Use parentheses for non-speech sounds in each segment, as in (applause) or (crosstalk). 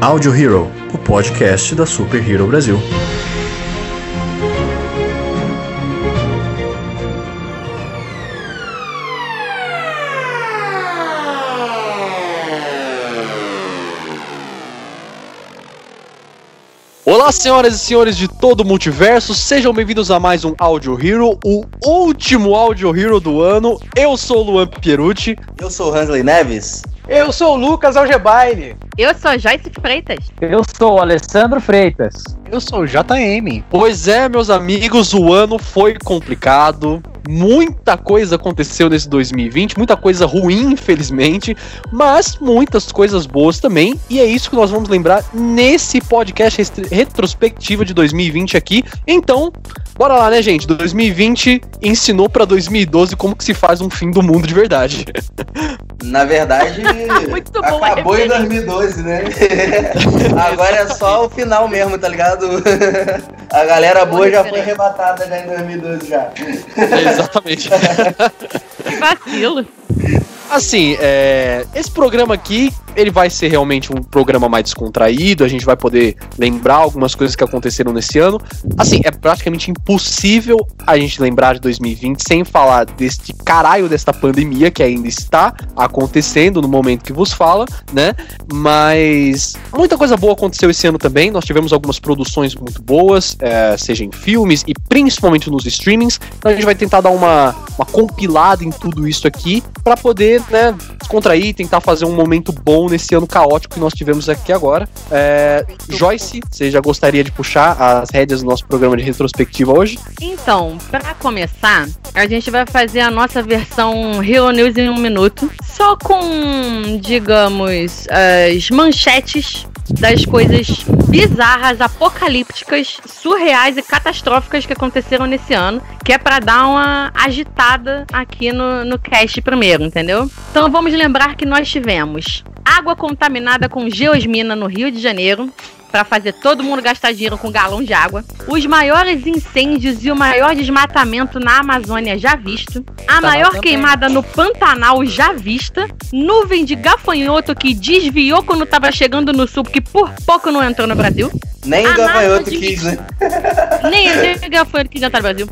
Audio Hero, o podcast da Super Hero Brasil. Olá, senhoras e senhores de todo o multiverso, sejam bem-vindos a mais um Audio Hero, o último Audio Hero do ano. Eu sou o Luan Pierucci. Eu sou o Hansley Neves. Eu sou o Lucas Algebaile. Eu sou a Joyce Freitas. Eu sou o Alessandro Freitas. Eu sou o JM. Pois é, meus amigos, o ano foi complicado. Muita coisa aconteceu nesse 2020, muita coisa ruim, infelizmente, mas muitas coisas boas também. E é isso que nós vamos lembrar nesse podcast retrospectiva de 2020 aqui. Então, bora lá, né, gente? 2020 ensinou para 2012 como que se faz um fim do mundo de verdade. (laughs) Na verdade, (laughs) acabou em 2012, né? (laughs) Agora é só o final mesmo, tá ligado? A galera boa já foi arrebatada já em 2012 já. Exatamente. que vacilo. Assim, é, esse programa aqui, ele vai ser realmente um programa mais descontraído, a gente vai poder lembrar algumas coisas que aconteceram nesse ano. Assim, é praticamente impossível a gente lembrar de 2020 sem falar deste caralho desta pandemia que ainda está acontecendo no momento que vos fala, né? Mas muita coisa boa aconteceu esse ano também, nós tivemos algumas produções muito boas, é, seja em filmes e principalmente nos streamings. Então a gente vai tentar dar uma, uma compilada em tudo isso aqui para poder né, descontrair, tentar fazer um momento bom nesse ano caótico que nós tivemos aqui agora. É, Joyce, você já gostaria de puxar as rédeas do nosso programa de retrospectiva hoje? Então, para começar, a gente vai fazer a nossa versão Hero News em um minuto, só com, digamos, as manchetes das coisas bizarras, apocalípticas, surreais e catastróficas que aconteceram nesse ano, que é para dar uma agitada aqui no, no cast primeiro, entendeu? Então vamos lembrar que nós tivemos água contaminada com geosmina no Rio de Janeiro, para fazer todo mundo gastar dinheiro com galão de água, os maiores incêndios e o maior desmatamento na Amazônia já visto, a maior queimada no Pantanal já vista, nuvem de gafanhoto que desviou quando estava chegando no sul, que por pouco não entrou no Brasil. Nem o gafanhoto quis, né? (laughs) Nem o gafanhoto quis entrar no Brasil.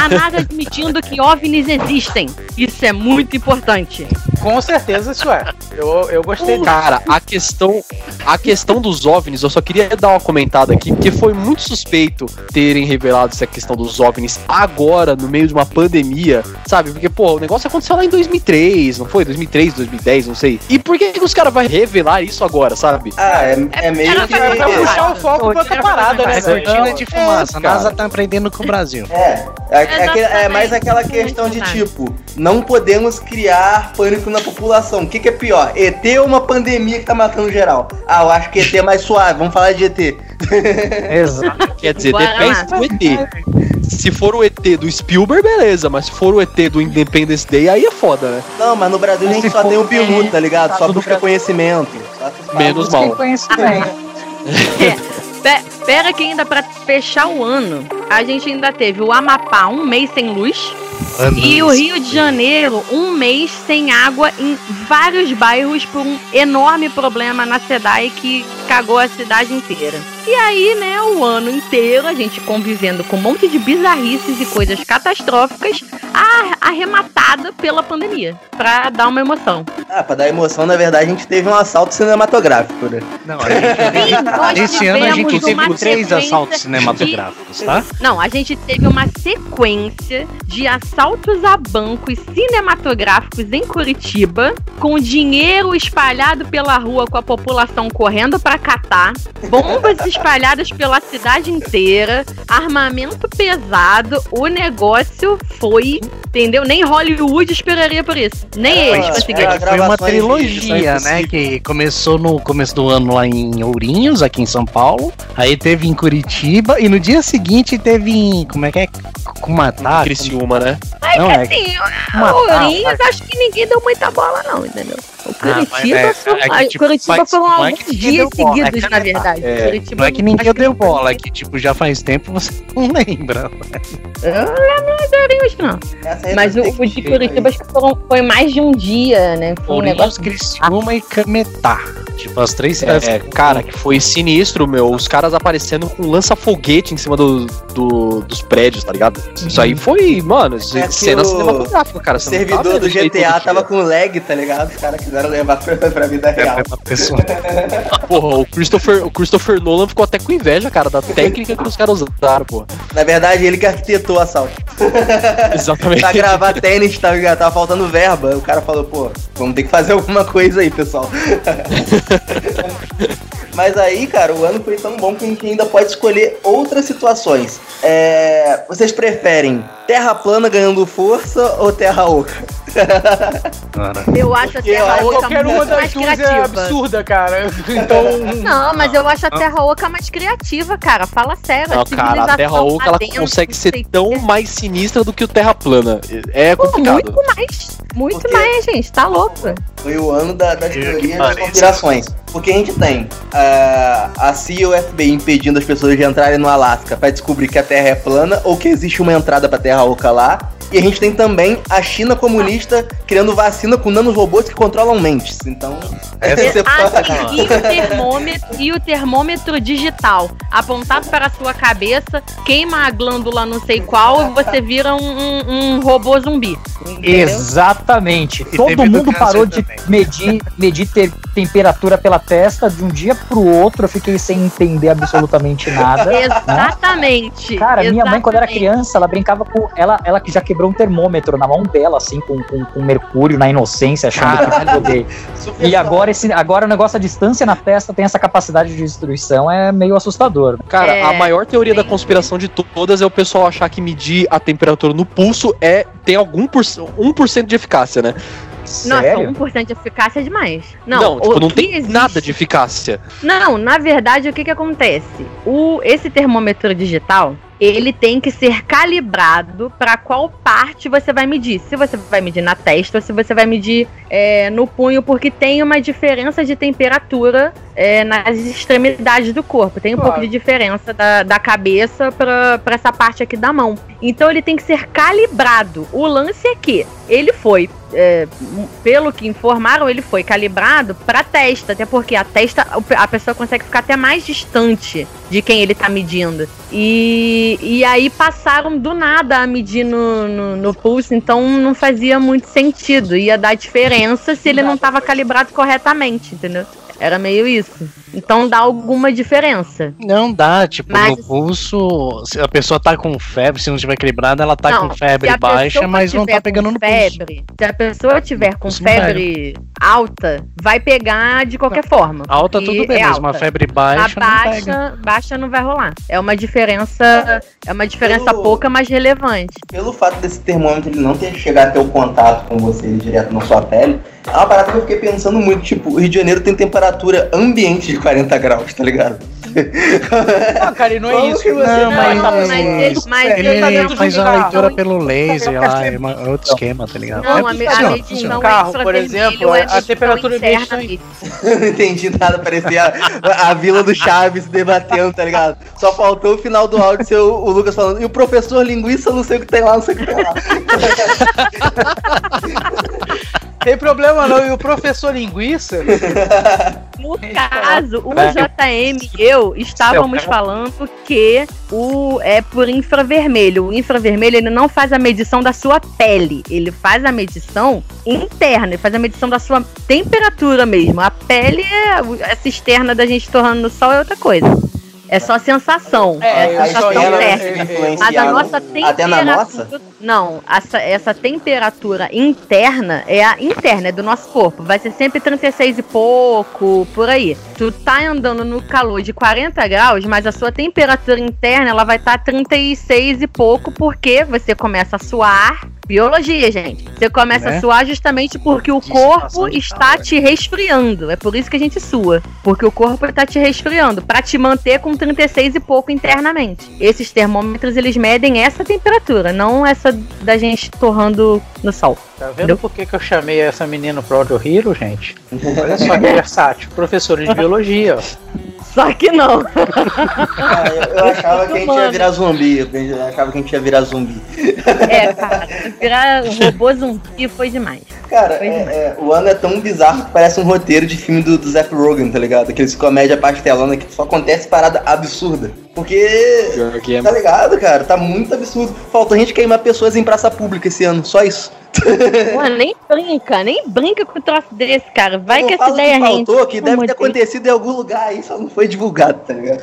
A NASA admitindo que OVNIs existem. Isso é muito importante. Com certeza isso é. Eu, eu gostei Cara, a questão, a questão dos OVNIs, eu só queria dar uma comentada aqui, porque foi muito suspeito terem revelado essa questão dos OVNIs agora, no meio de uma pandemia, sabe? Porque, pô, o negócio aconteceu lá em 2003, não foi? 2003, 2010, não sei. E por que, que os caras vão revelar isso agora, sabe? Ah, é, é meio que... Pra puxar o foco pra outra parada, né? Cortina de fumaça. É, a NASA tá aprendendo com o Brasil. É, é, é, é mais aquela questão de tipo, não podemos criar pânico na população. O que, que é pior? ET ou uma pandemia que tá matando geral? Ah, eu acho que ET é mais suave, vamos falar de ET. (laughs) Exato. Quer dizer, depende do ET. Se for o ET do Spielberg, beleza, mas se for o ET do Independence Day, aí é foda, né? Não, mas no Brasil a gente só tem o Bilu, tá ligado? Só busca conhecimento. Menos mal. Conhecimento. É. Pera que ainda para fechar o ano, a gente ainda teve o Amapá um mês sem luz. E o Rio de Janeiro, um mês sem água em vários bairros por um enorme problema na SEDAI que cagou a cidade inteira. E aí, né, o ano inteiro a gente convivendo com um monte de bizarrices e coisas catastróficas arrematada pela pandemia, pra dar uma emoção. Ah, pra dar emoção, na verdade, a gente teve um assalto cinematográfico, né? Não, a gente Esse ano a gente teve três assaltos cinematográficos, de... tá? Não, a gente teve uma sequência de assaltos a bancos cinematográficos em Curitiba, com dinheiro espalhado pela rua com a população correndo para catar, bombas (laughs) espalhadas pela cidade inteira, armamento pesado, o negócio foi, entendeu? Nem Hollywood esperaria por isso. Nem é, eles conseguiram. Foi uma trilogia, né? Que começou no começo do ano lá em Ourinhos, aqui em São Paulo. Aí teve em Curitiba e no dia seguinte teve em. Como é que é? Cumatá. Criciúma, né? Mas não, assim, é... Ourinhos acho que ninguém deu muita bola, não, entendeu? O Curitiba, ah, é, foi, é que, tipo, Curitiba foram é alguns dias seguidos, é na verdade. É, não é que ninguém deu bola, é que tipo, já faz tempo você (laughs) não lembra. Eu não lembro não. Mas o, o de Curitiba acho que foram, foi mais de um dia, né? Foi um negócio. Criciúma e Cametá. Tipo, as três É, é, cara, que foi sinistro, meu. Os caras aparecendo com lança-foguete em cima do, do- dos prédios, tá ligado? Isso aí foi, mano, É que cena o- cinematográfica, cara. O servidor do GTA tava com lag, tá ligado? Os caras quiseram levar pra, pra vida real. uma pessoa. Porra, o Christopher, o Christopher Nolan ficou até com inveja, cara, da técnica que os caras usaram, pô. Na verdade, ele que arquitetou o assalto. Exatamente. pra gravar tênis, tá? Tava faltando verba. O cara falou, pô, vamos ter que fazer alguma coisa aí, pessoal. (laughs) Mas aí, cara, o ano foi tão bom que a gente ainda pode escolher outras situações. É, vocês preferem terra plana ganhando força ou terra oca? Eu acho a Terra eu- Oca Qualquer uma muito das mais duas é criativa. absurda, cara. (laughs) Então. Não, mas eu acho a Terra Oca mais criativa, cara. Fala sério. Não, a cara, a Terra Oca ela dentro, consegue ser tão mais sinistra do que o Terra plana. É Pô, complicado. muito mais. Muito Porque- mais, gente. Tá louco. Foi o ano da, das teorias das conspirações. Porque a gente tem ah, a CIA e o FBI impedindo as pessoas de entrarem no Alasca pra descobrir que a Terra é plana ou que existe uma entrada pra Terra Oca lá. E a gente tem também a China comunista criando vacina com nanorobôs que controlam mentes. Então, você Ah, pode... sim, e o termômetro e o termômetro digital apontado para a sua cabeça, queima a glândula não sei qual e você vira um, um, um robô zumbi. Entendeu? Exatamente. E Todo mundo parou de também. medir, medir te- temperatura pela testa de um dia pro outro. Eu fiquei sem entender absolutamente nada. Exatamente. Cara, minha mãe, quando era exatamente. criança, ela brincava com. Ela, ela que já quebrou um termômetro na mão dela, assim, com, com, com mercúrio na inocência, achando que ia poder. (laughs) E agora, esse, agora o negócio, a distância na testa tem essa capacidade de destruição, é meio assustador. Cara, É, a maior teoria da sim. conspiração de todas é o pessoal achar que medir a temperatura no pulso é tem algum por, 1% de eficácia, né? Nossa, Sério? 1% de eficácia é demais. Não, tipo, o não tem existe- nada de eficácia. Não, na verdade, o que que acontece? O, esse termômetro digital, ele tem que ser calibrado para qual parte você vai medir. Se você vai medir na testa ou se você vai medir é, no punho, porque tem uma diferença de temperatura é, nas extremidades do corpo. Tem um Claro. pouco de diferença da, da cabeça para essa parte aqui da mão. Então ele tem que ser calibrado. O lance é que ele foi, é, pelo que informaram, ele foi calibrado para testa, até porque a testa a pessoa consegue ficar até mais distante de quem ele tá medindo. E, e aí passaram do nada a medir no, no, no pulso, então não fazia muito sentido. Ia dar diferença se ele não tava calibrado corretamente, entendeu? Era meio isso. Então dá alguma diferença. Não dá, tipo, Mas- no pulso, se a pessoa tá com febre, se não tiver equilibrada, ela tá Não, com febre baixa, mas não tá pegando no pulso. febre, Se a pessoa tiver com Pulso não febre alta, vai pegar de qualquer forma. Alta tudo bem, é mas uma alta. febre A baixa não pega. baixa, baixa não vai rolar. É uma diferença, é uma diferença Eu- pouca, mas relevante. Pelo fato desse termômetro ele não ter chegado a ter o contato com você direto na sua pele, é uma parada que eu fiquei pensando muito. Tipo, o Rio de Janeiro tem temperatura ambiente de 40 graus, tá ligado? (laughs) Ah, cara, e não é isso. que você Não, tá mas- fazendo mas ele- mas Ele ele tá faz a leitura pelo laser lá, é, uma- é outro esquema, tá ligado? Não, é, a, a funciona, medição funciona. é Carro, por exemplo, é a medição temperatura ambiente. (laughs) Eu não entendi nada, parecia a, a vila do Chaves debatendo, tá ligado? Só faltou o final do áudio ser o, o Lucas falando, e o professor linguiça, não sei o que tem lá, não sei o que tem lá. (laughs) Tem problema não. E o professor linguiça, No caso, o É. JM e eu estávamos Seu- falando que o é por infravermelho. O infravermelho ele não faz a medição da sua pele, ele faz a medição interna, ele faz a medição da sua temperatura mesmo. A pele é essa externa da gente torrando no sol é outra coisa. É só sensação, é, É, a sensação térmica. Mas a nossa até temperatura. na nossa? Não, essa, essa temperatura interna é a interna, é do nosso corpo. Vai ser sempre 36 e pouco, por aí. Tu tá andando no calor de 40 graus, mas a sua temperatura interna ela vai estar 36 e pouco, porque você começa a suar. Biologia, gente. Você começa Né? a suar justamente porque o corpo está calor. te resfriando. É por isso que a gente sua. Porque o corpo está te resfriando, para te manter com 36 e pouco internamente. Esses termômetros, eles medem essa temperatura, não essa da gente torrando no sol. Tá vendo por que, que eu chamei essa menina pro Audio Hero, gente? Olha só que (laughs) versátil. Professora de biologia, ó. Só que não. Ah, eu, eu achava que a gente ia virar zumbi, eu achava que a gente ia virar zumbi. É, cara. Virar robô zumbi foi demais. Cara, é, é, o ano é tão bizarro que parece um roteiro de filme do, do Rogan, tá ligado? Aqueles comédia pastelona que só acontece parada absurda. Porque. É tá ligado, cara? Tá muito absurdo. Faltou a gente queimar pessoas em praça pública esse ano, só isso. Pô, (laughs) nem brinca, nem brinca com o troço desse, cara. Vai que essa ideia que faltou, que deve ter acontecido em algum lugar aí, só não foi divulgado, tá ligado?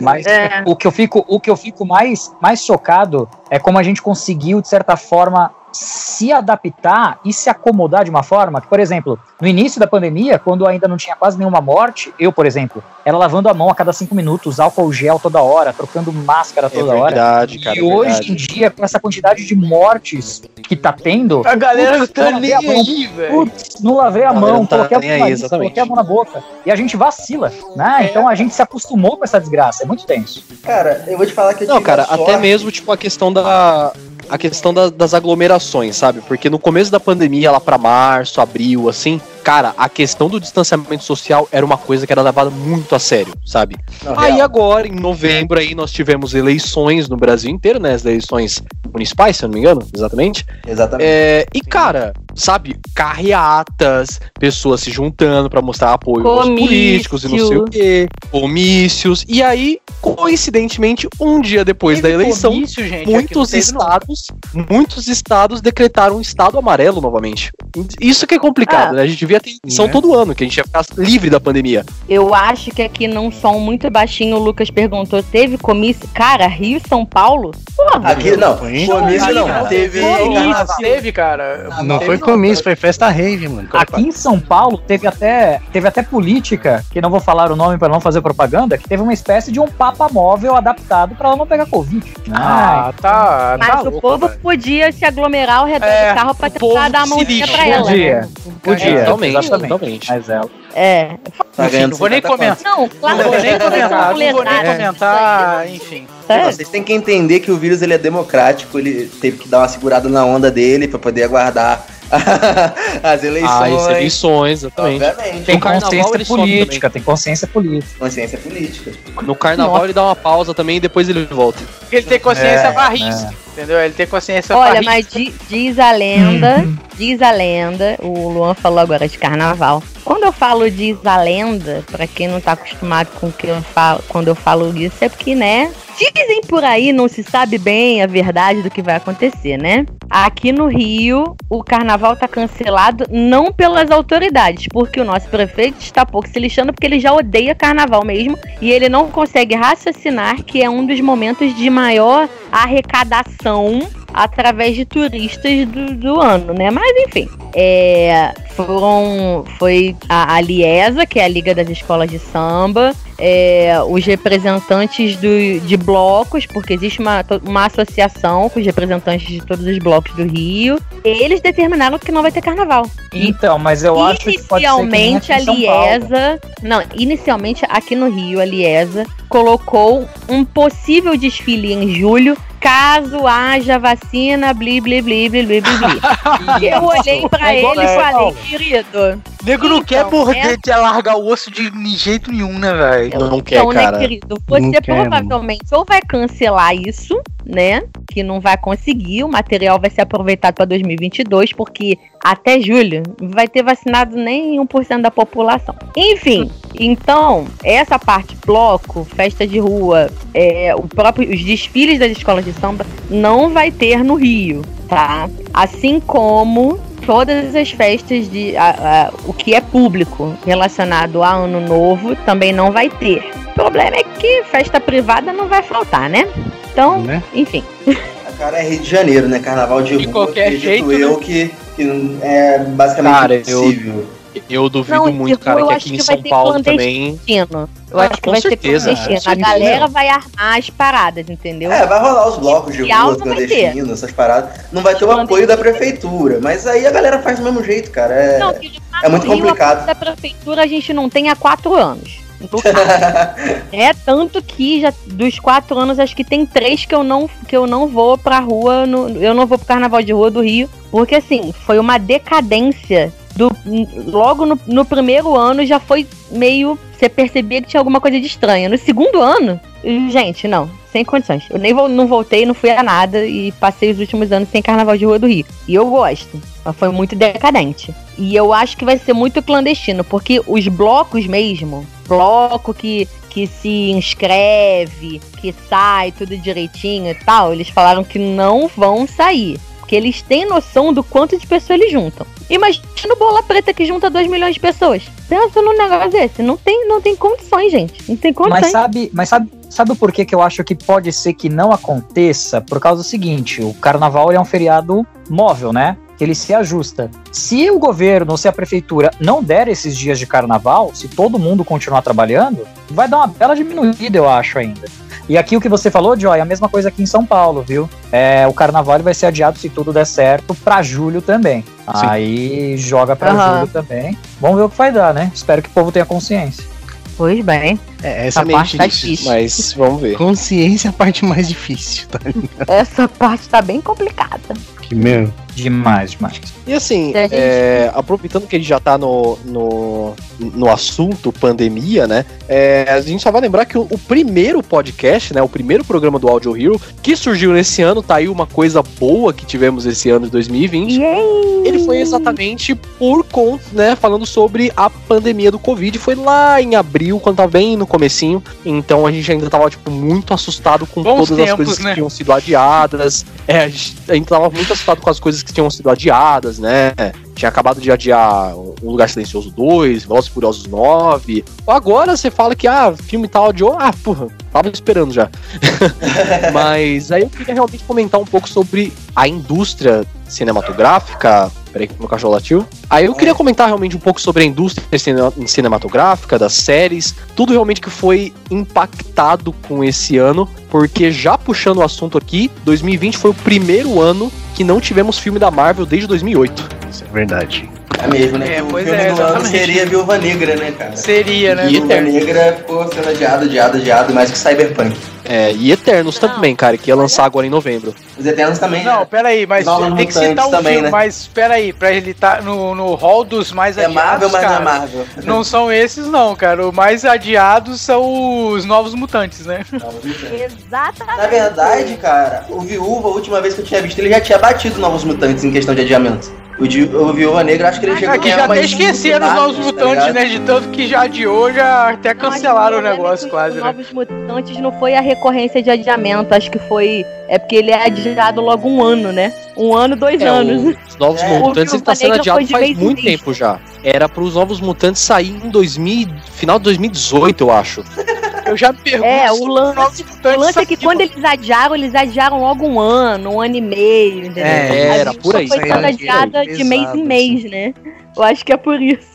Mas é. o que eu fico, o que eu fico mais, mais chocado é como a gente conseguiu, de certa forma, se adaptar e se acomodar de uma forma que, por exemplo, no início da pandemia, quando ainda não tinha quase nenhuma morte, eu, por exemplo, era lavando a mão a cada cinco minutos, álcool gel toda hora, trocando máscara é toda é verdade, hora. Cara, e é hoje verdade. em dia, com essa quantidade de mortes que tá tendo. A galera putz, tá nem aí, velho. Não lavei a, a mão, tá coloquei, a, aí, nariz, coloquei a mão na boca. E a gente vacila, né? É. Então a gente se acostumou com essa desgraça. É muito tenso. Cara, eu vou te falar que eu Não, cara, até mesmo, tipo, a questão da a questão da, das aglomerações, sabe? Porque no começo da pandemia, lá para março, abril, assim, cara, a questão do distanciamento social era uma coisa que era levada muito a sério, sabe? Não, aí real. agora, em novembro, aí nós tivemos eleições no Brasil inteiro, né? As eleições municipais, se eu não me engano, exatamente. Exatamente. É, e, cara, sabe, carreatas, pessoas se juntando para mostrar apoio Comício. aos políticos e não sei o quê, comícios. E aí, coincidentemente, um dia depois Teve da eleição, comício, gente, muitos estados, não. muitos estados decretaram um estado amarelo novamente. Isso que é complicado, ah. né? A gente devia ter eleição né? todo ano, que a gente ia ficar livre da pandemia. Eu acho que aqui num som muito baixinho, o Lucas perguntou: teve comício? Cara, Rio e São Paulo? Porra, aqui não. Comício não. Teve. Teve, cara. Não, não foi comício, foi festa rave, mano. Aqui em São Paulo teve até, teve até política, que não vou falar o nome para não fazer propaganda, que teve uma espécie de um papa móvel adaptado para ela não pegar Covid. Ah, tá. Mas tá o louco, povo velho. podia se aglomerar ao redor é, do carro pra tentar dar a mãozinha pra ela. Podia. Né? Podia. Totalmente, exatamente. Mas ela. É. Tá enfim, não vou nem comentar. Não, claro, não vou nem comentar. Não vou nem comentar, enfim. É. Vocês têm que entender que o vírus ele é democrático, ele teve que dar uma segurada na onda dele para poder aguardar (laughs) as eleições. Ah, as eleições, exatamente. Obviamente. Tem consciência política, tem consciência política. Consciência política. No carnaval Nossa. ele dá uma pausa também e depois ele volta. Ele tem consciência é, barrice, é. entendeu? Ele tem consciência Olha, mas diz a lenda, diz a lenda, o Luan falou agora de carnaval. Quando eu falo diz a lenda, para quem não tá acostumado com o que eu falo, quando eu falo isso, é porque, né, Dizem por aí, não se sabe bem a verdade do que vai acontecer, né? Aqui no Rio, o carnaval tá cancelado não pelas autoridades, porque o nosso prefeito está pouco se lixando porque ele já odeia carnaval mesmo e ele não consegue raciocinar que é um dos momentos de maior arrecadação através de turistas do, do ano, né? Mas enfim, é, foram foi a, a Liesa, que é a Liga das Escolas de Samba, é, os representantes do, de blocos, porque existe uma, uma associação com os representantes de todos os blocos do Rio. Eles determinaram que não vai ter carnaval. Então, mas eu acho que inicialmente a Liesa, não, inicialmente aqui no Rio a Liesa colocou um possível desfile em julho caso haja vacina, bli, bli, bli, bli, bli, bli. e (laughs) eu olhei pra é ele e falei, querido. Nego não quer então, morder de largar o osso de jeito nenhum, né, velho? Não, não quer, então, né, cara. Né, querido? Você não provavelmente quer, ou vai cancelar isso, né? Que não vai conseguir, o material vai ser aproveitado para 2022, porque até julho vai ter vacinado nem 1% da população. Enfim, então, essa parte bloco, festa de rua, é, o próprio, os desfiles das escolas de samba não vai ter no Rio, tá? Assim como todas as festas de a, a, o que é público relacionado a ano novo também não vai ter. O problema é que festa privada não vai faltar, né? Então, né? enfim. Cara, é Rio de Janeiro, né? Carnaval de, de rua, qualquer jeito, eu né? que, que é basicamente cara, impossível. Eu eu duvido não, muito, cara, que aqui em São Paulo também. Eu ah, acho que vai certeza. ter clandestino. A galera vai armar as paradas, entendeu? É, vai rolar os blocos de rua clandestinos, essas paradas. Não vai ter o apoio da prefeitura. Mas aí a galera faz do mesmo jeito, cara. É, não, é muito complicado. da prefeitura a gente não tem há quatro anos. (laughs) é tanto que já dos quatro anos acho que tem três que eu não que eu não vou pra rua no, eu não vou pro carnaval de rua do Rio porque assim foi uma decadência do, logo no, no primeiro ano já foi meio. Você percebia que tinha alguma coisa de estranha. No segundo ano, gente, não. sem condições. Eu nem não voltei, não fui a nada e passei os últimos anos sem carnaval de Rua do Rio. E eu gosto. Mas foi muito decadente. E eu acho que vai ser muito clandestino, porque os blocos mesmo, bloco que, que se inscreve, que sai tudo direitinho e tal, eles falaram que não vão sair. Porque eles têm noção do quanto de pessoas eles juntam. Imagina o Bola Preta que junta 2 milhões de pessoas. Pensa num negócio desse. Não tem, não tem condições, gente. Não tem condições. Mas sabe, mas sabe, sabe por que, que eu acho que pode ser que não aconteça? Por causa do seguinte: o carnaval é um feriado móvel, né? Ele se ajusta. Se o governo ou se a prefeitura não der esses dias de carnaval, se todo mundo continuar trabalhando, vai dar uma bela diminuída, eu acho ainda. E aqui o que você falou, Joy, é a mesma coisa aqui em São Paulo, viu? É, o carnaval vai ser adiado, se tudo der certo, para julho também. Sim. Aí joga para uhum. julho também. Vamos ver o que vai dar, né? Espero que o povo tenha consciência. Pois bem. É, essa, essa parte tá difícil. Mas vamos ver. Consciência é a parte mais difícil, tá ligado? Essa parte tá bem complicada. Que mesmo. Demais, demais. E assim, é, aproveitando que a gente já tá no, no, no assunto pandemia, né? É, a gente só vai lembrar que o, o, primeiro podcast, né? O primeiro programa do Audio Hero, que surgiu nesse ano, tá aí uma coisa boa que tivemos esse ano de 2020. Yay! Ele foi exatamente por conta, né? Falando sobre a pandemia do Covid. Foi lá em abril, quando tava bem no comecinho. Então a gente ainda tava, tipo, muito assustado com Bons todas tempos, as coisas né? que tinham sido adiadas. É, a gente, a gente tava muito assustado com as coisas que tinham sido adiadas, né? Tinha acabado de adiar Um Lugar Silencioso 2, Velozes Furiosos 9. Agora você fala que, ah, filme tal adiou. Ah, porra, tava esperando já. (laughs) Mas aí eu queria realmente comentar um pouco sobre a indústria cinematográfica. Peraí que meu cachorro latiu. Aí eu queria comentar realmente um pouco sobre a indústria cinematográfica, das séries, tudo realmente que foi impactado com esse ano, porque já puxando o assunto aqui, 2020 foi o primeiro ano que não tivemos filme da Marvel desde 2008. Isso é verdade. É mesmo, né? É, o pois filme é, do ano seria Viúva Negra, né, cara? Seria, né? Viúva Negra ficou sendo adiado, adiado, adiado, mais que Cyberpunk. É, e Eternos não. também, cara, que ia lançar agora em novembro. Os Eternos também. Não, né? peraí, mas Novos tem que citar um também, filme, né? mas peraí, pra ele estar tá no, no hall dos mais é adiados. Marvel, mas cara, não é Marvel. Não são esses, não, cara. Os mais adiados são os Novos Mutantes, né? Novos Mutantes. Exatamente. Na verdade, cara, o Viúva, a última vez que eu tinha visto, ele já tinha batido Novos Mutantes em questão de adiamento. O, de, o Viúva Negra, acho que ele chegou Aqui já até esqueceram os Novos tá Mutantes, tá né? De tanto que já adiou, já até cancelaram o negócio quase, né? Novos Mutantes não foi a recorrência de adiamento, acho que foi... É porque ele é adiado logo um ano, né? Um ano, dois é, anos. Os Novos (laughs) é. Mutantes ele tá sendo adiado faz muito tempo já. Era para os Novos Mutantes sair em 2000, final de 2018, eu acho. Eu já me pergunto. É, o lance, o lance é que quando eles adiaram, eles adiaram logo um ano, um ano e meio, entendeu? É, era por aí. Foi sendo adiada de mês em mês, né? Eu acho que é por isso.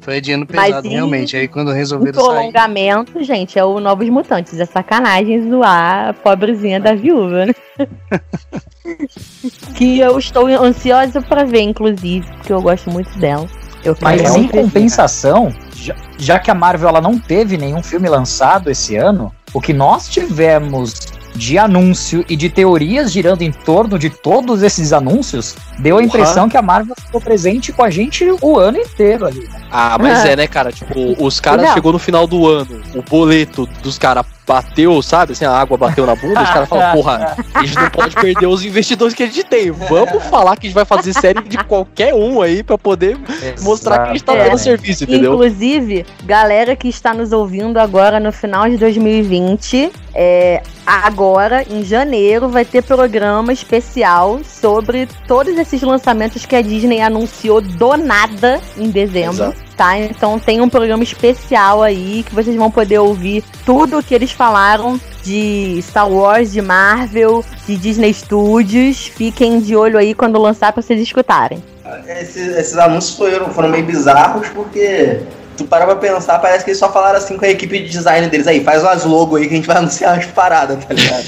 Foi adiando pesado, Mas, realmente. Aí quando resolveram sair... prolongamento, gente, é o Novos Mutantes. É sacanagem zoar a pobrezinha da viúva, né? (laughs) que eu estou ansiosa para ver, inclusive, porque eu gosto muito dela. Eu Mas em compensação, já, já que a Marvel ela não teve nenhum filme lançado esse ano, o que nós tivemos de anúncio e de teorias girando em torno de todos esses anúncios, deu a impressão uhum. que a Marvel ficou presente com a gente o ano inteiro ali. Né? Ah, mas é, né, cara? Tipo, os caras chegou no final do ano, o boleto dos caras bateu, sabe? Assim, a água bateu na bunda, os caras falam, (laughs) porra, a gente não pode perder os investidores que a gente tem. Vamos falar que a gente vai fazer série de qualquer um aí pra poder Exato. mostrar que a gente tá dando é. serviço, entendeu? Inclusive, galera que está nos ouvindo agora no final de 2020, é, agora, em janeiro, vai ter programa especial sobre todos esses lançamentos que a Disney anunciou do nada em dezembro. Exato tá? Então tem um programa especial aí que vocês vão poder ouvir tudo o que eles falaram de Star Wars, de Marvel, de Disney Studios. Fiquem de olho aí quando lançar para vocês escutarem. Esses, esses anúncios foram, foram meio bizarros porque tu para pra pensar, parece que eles só falaram assim com a equipe de design deles. Aí, faz umas logo aí que a gente vai (laughs) anunciar umas paradas, tá ligado?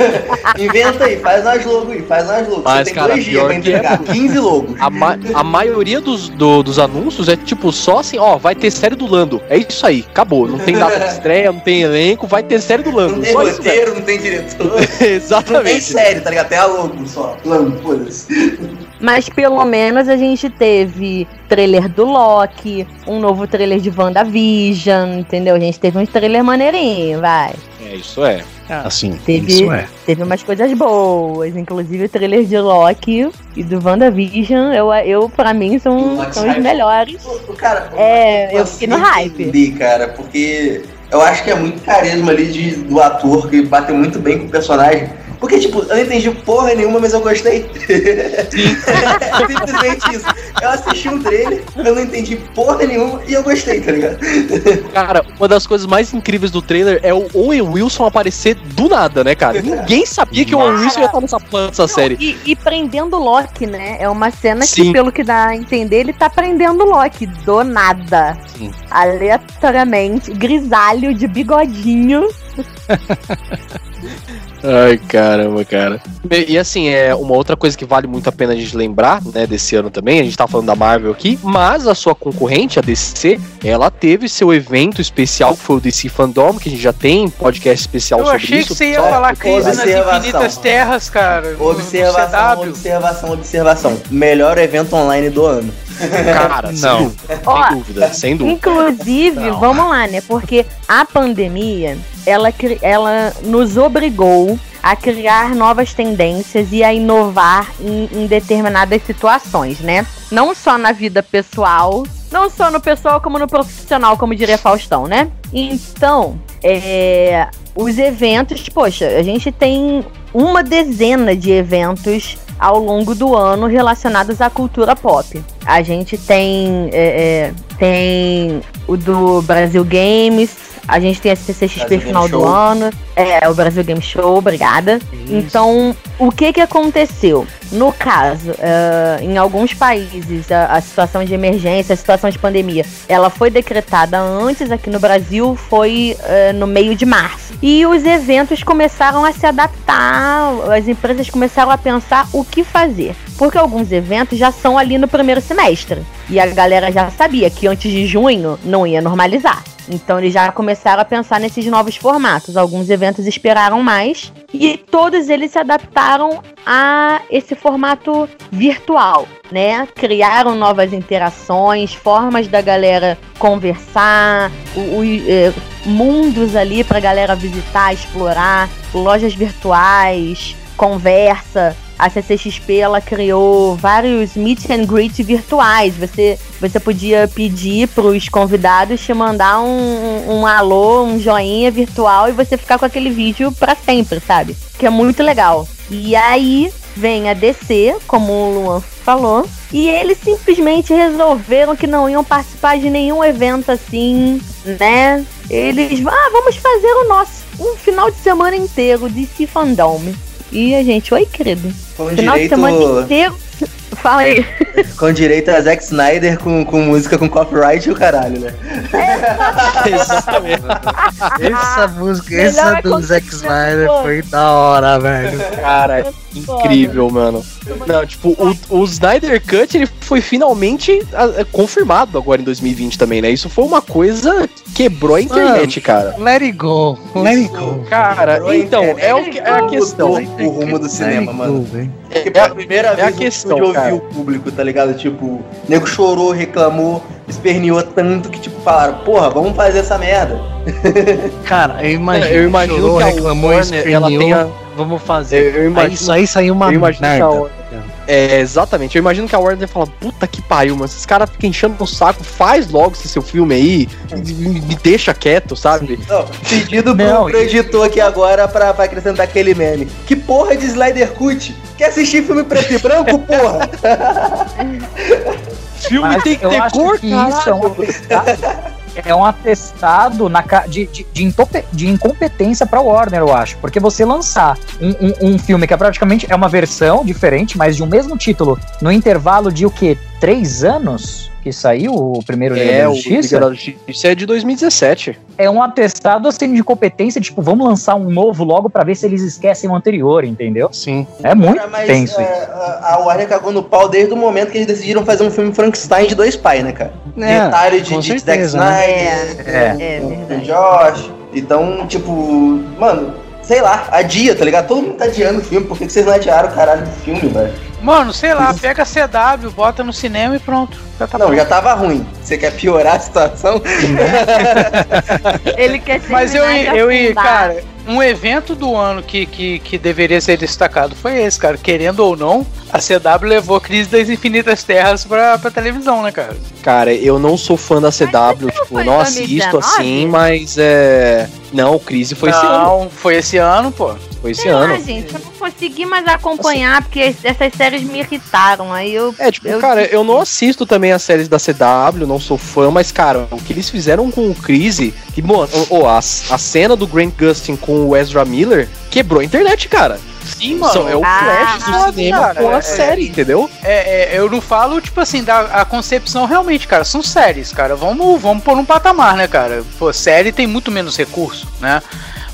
(laughs) Inventa aí, faz umas logo aí, faz umas logo. Mas, Você tem cara, dois dias pra entregar, é... 15 logos. A, ma a maioria dos, do, dos anúncios é tipo só assim, ó, vai ter série do Lando. É isso aí, acabou. Não tem data de estreia, não tem elenco, vai ter série do Lando. Não tem só roteiro, não tem diretor. (laughs) Exatamente. Não tem série, tá ligado? Até a logo só. Lando, foda-se. Mas pelo menos a gente teve trailer do Loki, um novo trailer de WandaVision, entendeu? A gente teve um trailer maneirinho, vai. É, isso é. Assim, Teve, isso é. teve umas coisas boas, inclusive o trailer de Loki e do WandaVision, eu, eu pra mim, são, são os melhores. Cara, É, eu fiquei no hype. Entendi, cara, porque eu acho que é muito carisma ali de, do ator que bateu muito bem com o personagem. Porque, tipo, eu não entendi porra nenhuma, mas eu gostei. (laughs) Simplesmente isso. Eu assisti um trailer, eu não entendi porra nenhuma e eu gostei, tá ligado? Cara, uma das coisas mais incríveis do trailer é o Owen Wilson aparecer do nada, né, cara? Ninguém sabia que o Owen Wilson ia estar nessa série. E, e prendendo o Loki, né? É uma cena Sim. que, pelo que dá a entender, ele tá prendendo o Loki do nada. Sim. Aleatoriamente, grisalho de bigodinho. (laughs) Ai, caramba, cara. E, e, assim, é uma outra coisa que vale muito a pena a gente lembrar, né, desse ano também, a gente tá falando da Marvel aqui, mas a sua concorrente, a DC, ela teve seu evento especial, que foi o DC Fandom, que a gente já tem podcast especial Eu sobre achei isso. que você ia Só falar Crise nas. Infinitas Terras, cara. no- no Observação, CW. observação, observação. Melhor evento online do ano. Cara, (laughs) Não. sem, Ó, sem dúvida, sem dúvida. Inclusive, Não. vamos lá, né? Porque a pandemia, ela, ela nos obrigou a criar novas tendências e a inovar em, em determinadas situações, né? Não só na vida pessoal, não só no pessoal como no profissional, como diria Faustão, né? Então, é, os eventos, poxa, a gente tem uma dezena de eventos ao longo do ano relacionados à cultura pop. A gente tem, é, é, tem o do Brasil Games, a gente tem a CCXP Brasil final do ano, é o Brasil Game Show, obrigada. Então, o que que aconteceu? No caso, eh, em alguns países, a, a situação de emergência, a situação de pandemia, ela foi decretada antes, aqui no Brasil foi eh, no meio de março. E os eventos começaram a se adaptar, as empresas começaram a pensar o que fazer. Porque alguns eventos já são ali no primeiro semestre. E a galera já sabia que antes de junho não ia normalizar. Então eles já começaram a pensar nesses novos formatos. Alguns eventos esperaram mais e todos eles se adaptaram a esse formato virtual, né? Criaram novas interações, formas da galera conversar, o- o- eh, mundos ali pra galera visitar, explorar, lojas virtuais, conversa. A CCXP ela criou vários meet and greet virtuais. Você, você podia pedir para os convidados te mandar um, um alô, um joinha virtual e você ficar com aquele vídeo para sempre, sabe? Que é muito legal. E aí vem a DC, como o Luan falou, e eles simplesmente resolveram que não iam participar de nenhum evento assim, né? Eles, ah, vamos fazer o nosso um final de semana inteiro de DC Fandom. E a gente, oi, querido. Final de direito, semana inteiro. Fala aí. (laughs) com direito a Zack Snyder com, com música com copyright e o caralho, né? Exatamente. (laughs) Essa música, Melhor essa do Zack Snyder foi da hora, velho. Cara, incrível, mano. Não, tipo, o, o Snyder Cut ele foi finalmente ah, confirmado agora em 2020 também, né? Isso foi uma coisa que quebrou a internet, cara. Let it go, let it go. Cara, então, é, o que, é a questão. O rumo do cinema, mano. Velho. Porque pela primeira é a vez o questão, estúdio cara. ouviu o público, tá ligado? Tipo, o nego chorou, reclamou, esperneou tanto que, tipo, falaram, porra, vamos fazer essa merda. (laughs) Cara, eu imagino, eu imagino chorou, que a reclamou, Warner, ela tenha... Vamos fazer. Eu, eu Aí imagino, isso aí saiu uma eu imagino que a merda. É, exatamente. Eu imagino que a Warner fala, puta que pariu, mano. Esses caras ficam enchendo o saco, faz logo esse seu filme aí, me, me deixa quieto, sabe? Não, pedido pro, Não, pro editor aqui agora pra, pra acrescentar aquele meme. Que porra de Slider Cut? Quer assistir filme preto e branco, porra? (laughs) Filme Mas tem que ter cor, que isso é um é um atestado na, de, de, de, de incompetência pra Warner, eu acho. Porque você lançar um, um, um filme que é praticamente é uma versão diferente, mas de um mesmo título, no intervalo de o quê? Três anos que saiu o primeiro Liga É, da o Justiça? Liga da Justiça é de 2017. É um atestado assim de incompetência, tipo, vamos lançar um novo logo pra ver se eles esquecem o anterior, entendeu? Sim. É muito Cara, mas tenso é, a Warner cagou no pau desde o momento que eles decidiram fazer um filme Frankenstein de dois pais, né, cara? É, Detalhe de, de Zack certeza, né? Snyder, É. com- É com verdade. Josh. Então, tipo, mano, sei lá, adia, tá ligado? Todo mundo tá adiando o filme, por que, vocês não adiaram o caralho do filme, velho? Mano, sei lá, pega a CW, bota no cinema e pronto. Já tá Não, bom. já tava ruim. Você quer piorar a situação? Ele quer ser Mas eu ia, eu ia, cara, um evento do ano que, que, que deveria ser destacado foi esse, cara. Querendo ou não, a CW levou a Crise das Infinitas Terras pra, pra televisão, né, cara? Cara, eu não sou fã da CW, tipo, não assisto assim, mas é. Não, Crise foi não, esse ano. Não, foi esse ano, pô. Foi esse Sei ano. Lá, gente, eu não consegui mais acompanhar assim, porque essas séries me irritaram. Aí eu. É, tipo, eu... cara, eu não assisto também as séries da CW, não sou fã, mas, cara, o que eles fizeram com o Crise, que, mano, oh, a, a cena do Grant Gustin com o Ezra Miller quebrou a internet, cara. Sim, mano. é o ah, flash do cinema cara, com a é, série, entendeu? É, é, eu não falo, tipo assim, da a concepção realmente, cara. São séries, cara. Vamos, vamos pôr um patamar, né, cara? Pô, série tem muito menos recurso, né?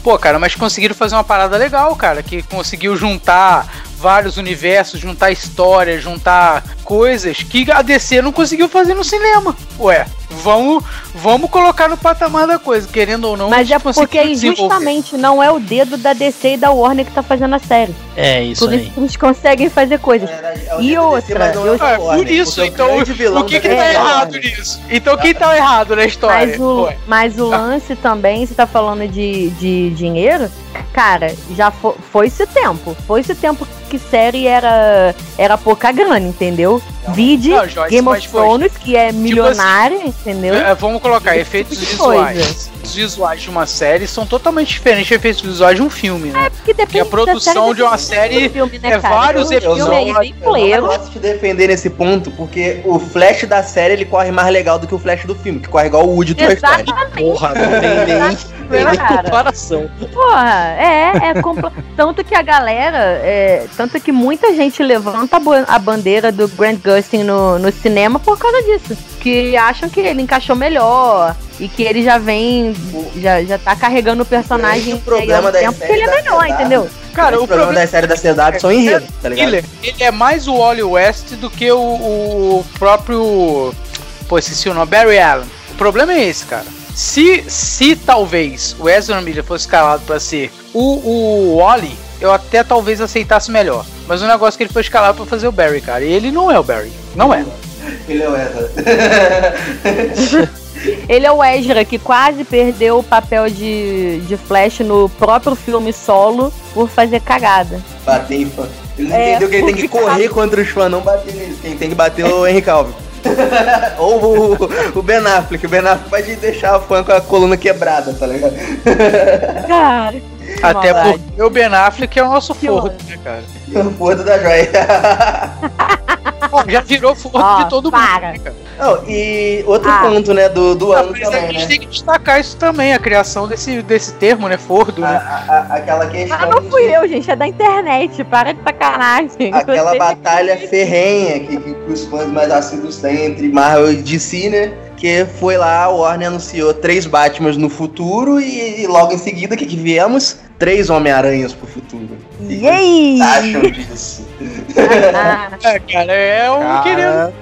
Pô, cara, mas conseguiram fazer uma parada legal, cara, que conseguiu juntar vários universos, juntar histórias, juntar coisas que a DC não conseguiu fazer no cinema. Ué, vamos, vamos colocar no patamar da coisa, querendo ou não. Mas é porque justamente não é o dedo da DC e da Warner que tá fazendo a série. É isso Por aí. isso eles conseguem fazer coisas. É, é e outra, DC, eu... é, por isso, então o que, que tá é errado nisso? Então quem tá errado na história? Mas o, mas o lance também, você tá falando de, de dinheiro, cara, já foi, foi esse tempo. Foi esse tempo que série era, era pouca grana, entendeu? Vide não, Joyce, Game of Thrones, que é milionária, tipo assim, entendeu? É, vamos colocar efeitos tipo visuais. Os visuais de uma série são totalmente diferentes dos efeitos visuais de um filme, né? É, porque, porque a produção de uma série filme, né, é vários episódios. Eu, eu, eu posso te defender nesse ponto, porque o flash da série ele corre mais legal do que o flash do filme, que corre igual o Woody Toy Story. Porra, não tem nem, tem nem comparação. Porra, é, é compl... tanto que a galera, é, tanto que muita gente levanta a bandeira do Grant Gustin no, no cinema por causa disso. Que acham que ele encaixou melhor e que ele já vem, já, já tá carregando o personagem o problema da tempo que ele é melhor, entendeu? Cara, o, o problema, da série da CW são enredos, tá ligado? Ele, ele é mais o Wally West do que o, o próprio. Pô, esse o nome, Barry Allen. O problema é esse, cara. Se, se talvez o Ezra Miller fosse escalado para ser o, o Wally, eu até talvez aceitasse melhor. Mas o negócio é que ele foi escalado para fazer o Barry, cara. E ele não é o Barry. Não é. Ele é o Ezra. (laughs) Ele é o Ezra que quase perdeu o papel de, de Flash no próprio filme solo por fazer cagada. Bater em fã. Ele é, entendeu que ele tem que (laughs) correr contra os fãs, não bater neles. Quem tem que bater é o Henry Calvin. (laughs) Ou o, o, Ben Affleck. O Ben Affleck pode deixar o fã com a coluna quebrada, tá ligado? (laughs) Cara. Até porque o Ben Affleck é o nosso forro, né, cara? O forro da joia. Já virou forro oh, de todo para. mundo, né, Não, e outro ah. ponto, né, do, do ah, ano também, a gente né? tem que destacar isso também, a criação desse, desse termo, né, fordo, né? A, a, aquela questão... Ah, não fui de... eu, gente, é da internet, para de sacanagem. Aquela batalha ferrenha que, que, que os fãs mais assíduos têm entre Marvel e DC, né? porque foi lá, a Warner anunciou três Batmans no futuro e, e logo em seguida, o que, que viemos? Três Homem-Aranhas pro futuro. E aí? acham disso? (laughs) é, cara, é um cara... querendo.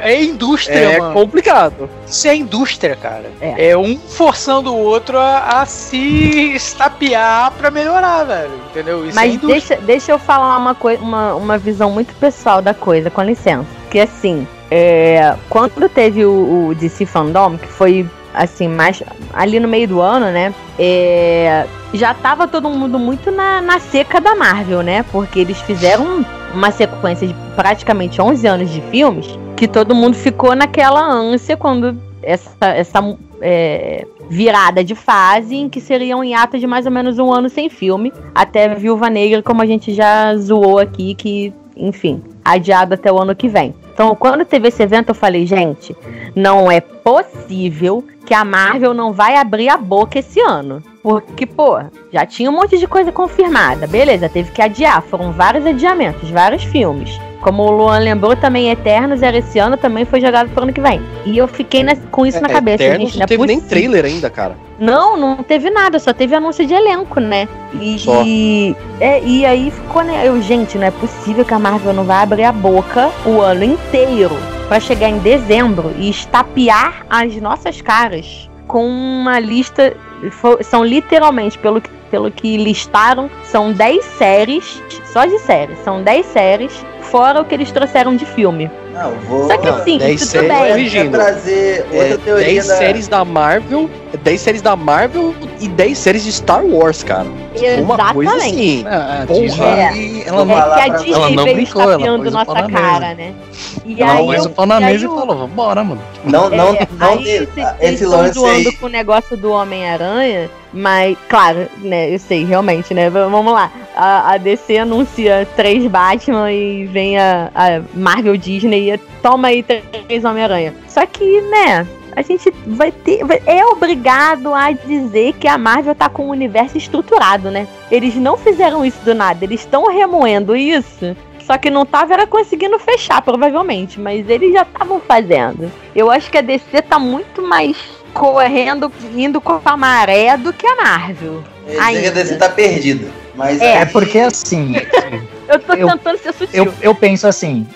É indústria, é mano. complicado. Isso é indústria, cara. É, é um forçando o outro a, a, se estapear pra melhorar, velho. Entendeu? Isso Mas é deixa, deixa eu falar uma, uma, uma visão muito pessoal da coisa, com licença. Que assim, é, quando teve o, o DC Fandom, que foi assim, mais ali no meio do ano, né? É, já tava todo mundo muito na, na seca da Marvel, né? Porque eles fizeram uma sequência de praticamente 11 anos de filmes que todo mundo ficou naquela ânsia quando essa, essa é, virada de fase em que seria um hiato de mais ou menos um ano sem filme, até Viúva Negra, como a gente já zoou aqui, que, enfim, adiado até o ano que vem. Então, quando teve esse evento, eu falei, gente, não é possível que a Marvel não vai abrir a boca esse ano. Porque, pô, já tinha um monte de coisa confirmada. Beleza, teve que adiar. Foram vários adiamentos, vários filmes. Como o Luan lembrou, também Eternos era esse ano, também foi jogado pro ano que vem. E eu fiquei na, com isso é, na cabeça. Eternos gente, não, não teve nem trailer ainda, cara. Não, não teve nada, só teve anúncio de elenco, né? E, só. e, é, e aí ficou, né? Eu, gente, não é possível que a Marvel não vai abrir a boca o ano inteiro para chegar em dezembro e estapear as nossas caras com uma lista. São literalmente, pelo que, pelo que listaram, são 10 séries, só de séries, são 10 séries fora o que eles trouxeram de filme. Não, vou. Só que assim, não, tudo séries, bem. trazer outra é, teoria 10 da... séries da Marvel, 10 séries da Marvel e 10 séries de Star Wars, cara. Exatamente. Uma coisa assim. Ah, porra, é, ela, não, é que a Disney ela não brincou, ela nossa cara, né? E ela aí pôs o pau na mesa e falou, vambora, mano. Não, não, é, não, aí, esse lance aí. com o negócio do Homem-Aranha, mas, claro, né, eu sei, realmente, né, vamos lá. A, a DC anuncia três Batman e vem a, a Marvel Disney toma aí três Homem-Aranha. Só que, né, a gente vai ter. Vai, é obrigado a dizer que a Marvel tá com o universo estruturado, né? Eles não fizeram isso do nada, eles estão remoendo isso. Só que não tava era conseguindo fechar, provavelmente. Mas eles já estavam fazendo. Eu acho que a DC tá muito mais correndo, indo com a maré do que a Marvel. É, a DC tá perdida. Mas é, é porque assim. (laughs) eu tô eu, tentando ser sutil. Eu, eu penso assim,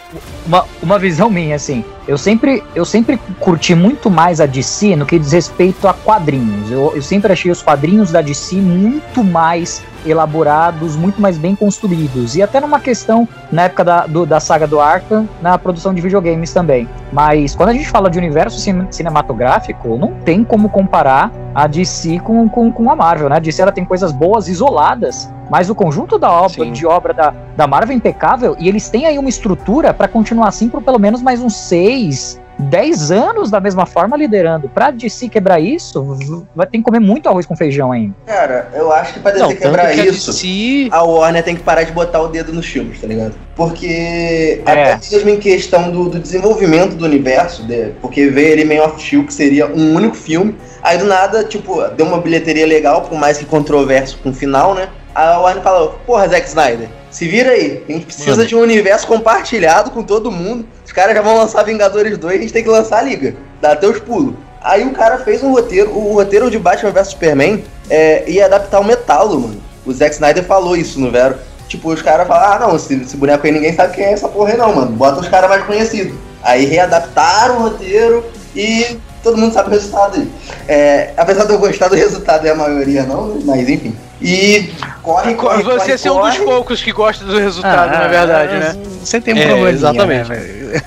uma, uma visão minha, assim. Eu sempre, eu sempre curti muito mais a DC no que diz respeito a quadrinhos. Eu, eu sempre achei os quadrinhos da DC muito mais elaborados, muito mais bem construídos. E até numa questão, na época da, do, da saga do Arkham, na produção de videogames também. Mas quando a gente fala de universo cinematográfico, não tem como comparar a DC com, com, com a Marvel, né? A DC ela tem coisas boas isoladas, mas o conjunto da obra, de obra da, da Marvel é impecável e eles têm aí uma estrutura para continuar assim por pelo menos mais uns seis, 10 anos da mesma forma liderando. Pra DC quebrar isso, vai ter que comer muito arroz com feijão ainda. Cara, eu acho que pra DC Não, quebrar que isso, a, DC... a, Warner tem que parar de botar o dedo nos filmes, tá ligado? Porque é. até mesmo em questão do, do desenvolvimento do universo, de, porque veio ele Man of Steel, que seria um único filme, aí do nada, tipo, deu uma bilheteria legal, por mais que controverso com o final, né? A Warner falou, porra, Zack Snyder, se vira aí, a gente precisa Mano. de um universo compartilhado com todo mundo. Caras já vão lançar Vingadores 2, a gente tem que lançar a Liga. Dá até os pulos. Aí o cara fez um roteiro, o roteiro de Batman vs Superman é, ia adaptar o metalo, mano. O Zack Snyder falou isso no Vero. Tipo, os caras falaram, ah não, esse, esse boneco aí ninguém sabe quem é essa porra aí não, mano. Bota os caras mais conhecidos. Aí readaptaram o roteiro e todo mundo sabe o resultado. É, apesar de eu gostar do resultado, é a maioria não, né? mas enfim. E corre, corre. Você corre, ser um dos poucos que gosta do resultado, ah, na verdade, é, né? Você tem um é, problema. Exatamente. Né,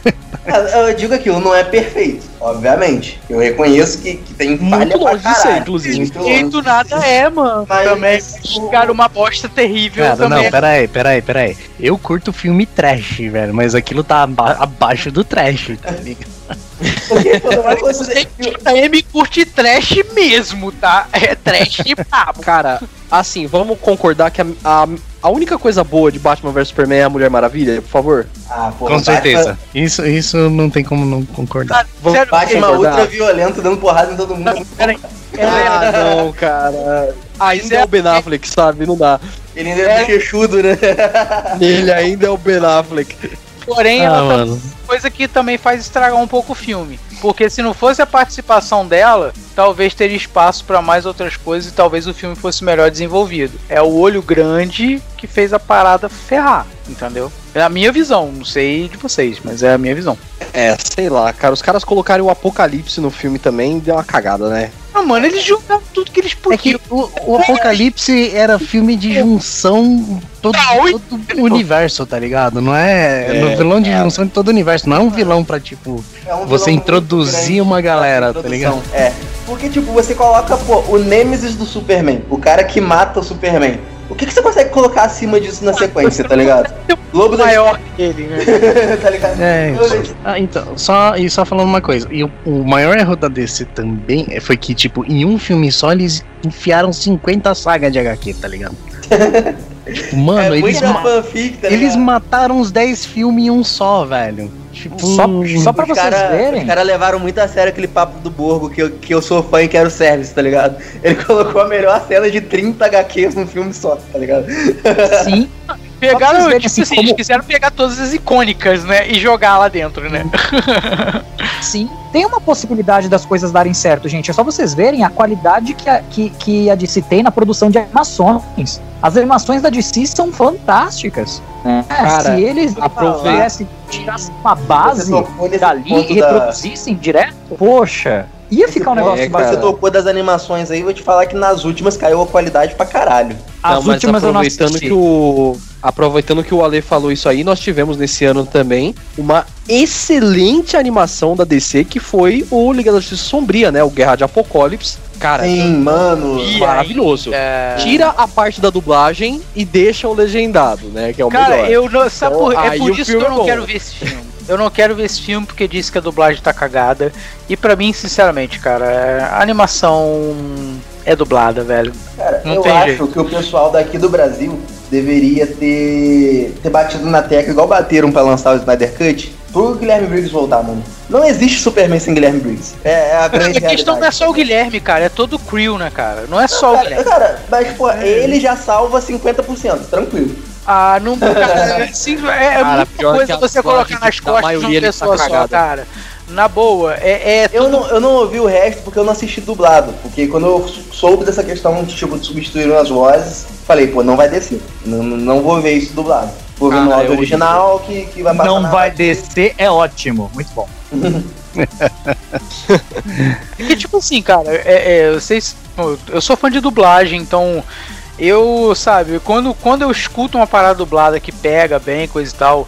eu digo aquilo, não é perfeito, obviamente. Eu reconheço que, que tem falha Muito longe disso inclusive. Perfeito nada é, mano. Mas, também, mas, cara, uma bosta terrível cara, também. Não, peraí, peraí, peraí. Eu curto filme trash, velho, mas aquilo tá abaixo do trash, tá ligado? Porque você M curte trash mesmo, tá? É trash e (laughs) papo. Cara, assim, vamos concordar que a, a, a, única coisa boa de Batman vs Superman é a Mulher Maravilha, por favor? Ah, pô, Com certeza. Isso, isso não tem como não concordar. Ah, sério, Batman ultra violento dando porrada em todo mundo. Peraí. Ah, não, cara. Ainda é o Ben Affleck, sabe? Não dá. Ele ainda é, é bochechudo, né? (laughs) Ele ainda é o Ben Affleck. Porém, ah, ela tá coisa que também faz estragar um pouco o filme. Porque se não fosse a participação dela, talvez teria espaço para mais outras coisas e talvez o filme fosse melhor desenvolvido. É o olho grande que fez a parada ferrar, entendeu? É a minha visão, não sei de vocês, mas é a minha visão. É, sei lá, cara, os caras colocarem o apocalipse no filme também deu uma cagada, né? Ah, mano, eles juntaram tudo que eles podiam. É que o, o Apocalipse era filme de junção todo, todo o universo, tá ligado? Não é, é vilão de é. junção de todo o universo. Não é um vilão pra, tipo, é um você introduzir uma galera, tá ligado? É. Porque, tipo, você coloca, pô, o Nemesis do Superman, o cara que mata o Superman. O que, que você consegue colocar acima disso na sequência, tá ligado? Lobo maior que ele, né? (laughs) tá ligado? É, ah, então, só, e só falando uma coisa, e o, o, maior erro da DC também foi que, tipo, em um filme só eles enfiaram 50 sagas de HQ, tá ligado? (laughs) mano, é eles, ma fanfic, tá eles mataram uns 10 filmes em um só, velho. Tipo, só, só pra vocês cara, verem. Os caras levaram muito a sério aquele papo do Borgo, que eu, que eu sou fã e quero service, tá ligado? Ele (laughs) colocou a melhor cena de 30 HQs num filme só, tá ligado? Sim. (laughs) Pegaram, tipo assim, assim como... eles quiseram pegar todas as icônicas, né? E jogar lá dentro, né? Sim. Tem uma possibilidade das coisas darem certo, gente. É só vocês verem a qualidade que a, que, que a DC tem na produção de animações. As animações da DC são fantásticas. Né? Cara, Se eles aproveitassem, tirassem uma base dali e reproduzissem da... direto, poxa, Ia ficar um negócio é, Você tocou das animações aí, vou te falar que nas últimas caiu a qualidade pra caralho. As não, últimas aproveitando que o aproveitando que o Ale falou isso aí, nós tivemos nesse ano também uma excelente animação da DC que foi o Liga da Justiça Sombria, né? O Guerra de Apocalipse, Cara, Sim, mano. maravilhoso. É... Tira a parte da dublagem e deixa o legendado, né? Que é o Cara, melhor. eu não. Sabe Então, por, é aí por isso que eu é não bom. quero ver esse filme. Eu não quero ver esse filme porque diz que a dublagem tá cagada. E pra mim, sinceramente, cara, a animação é dublada, velho. Cara, Não eu tem acho jeito. que o pessoal daqui do Brasil deveria ter, ter batido na tecla igual bateram pra lançar o Snyder Cut. Pro Guilherme Briggs voltar, mano. Não existe Superman sem Guilherme Briggs. É, é a grande A questão não é só o Guilherme, cara, é todo o crew, né, cara? Não é só o Cara, Guilherme. cara, mas pô, ele já salva 50%, tranquilo. Ah, não. (laughs) Cara, assim, é, é Cara, muita coisa você colocar nas costas de uma tá pessoa só, cagada. cara. Na boa, é, é Eu tudo- não, eu não ouvi o resto porque eu não assisti dublado. Porque quando eu soube dessa questão tipo, de substituir as vozes, falei, pô, não vai descer. Não, não vou ver isso dublado. Vou ver no é áudio original que, que vai Não vai descer, é ótimo. Muito bom. (laughs) É que, tipo assim, cara, é, é, vocês. Eu sou fã de dublagem, então. Eu, sabe, quando, quando eu escuto uma parada dublada que pega bem, coisa e tal.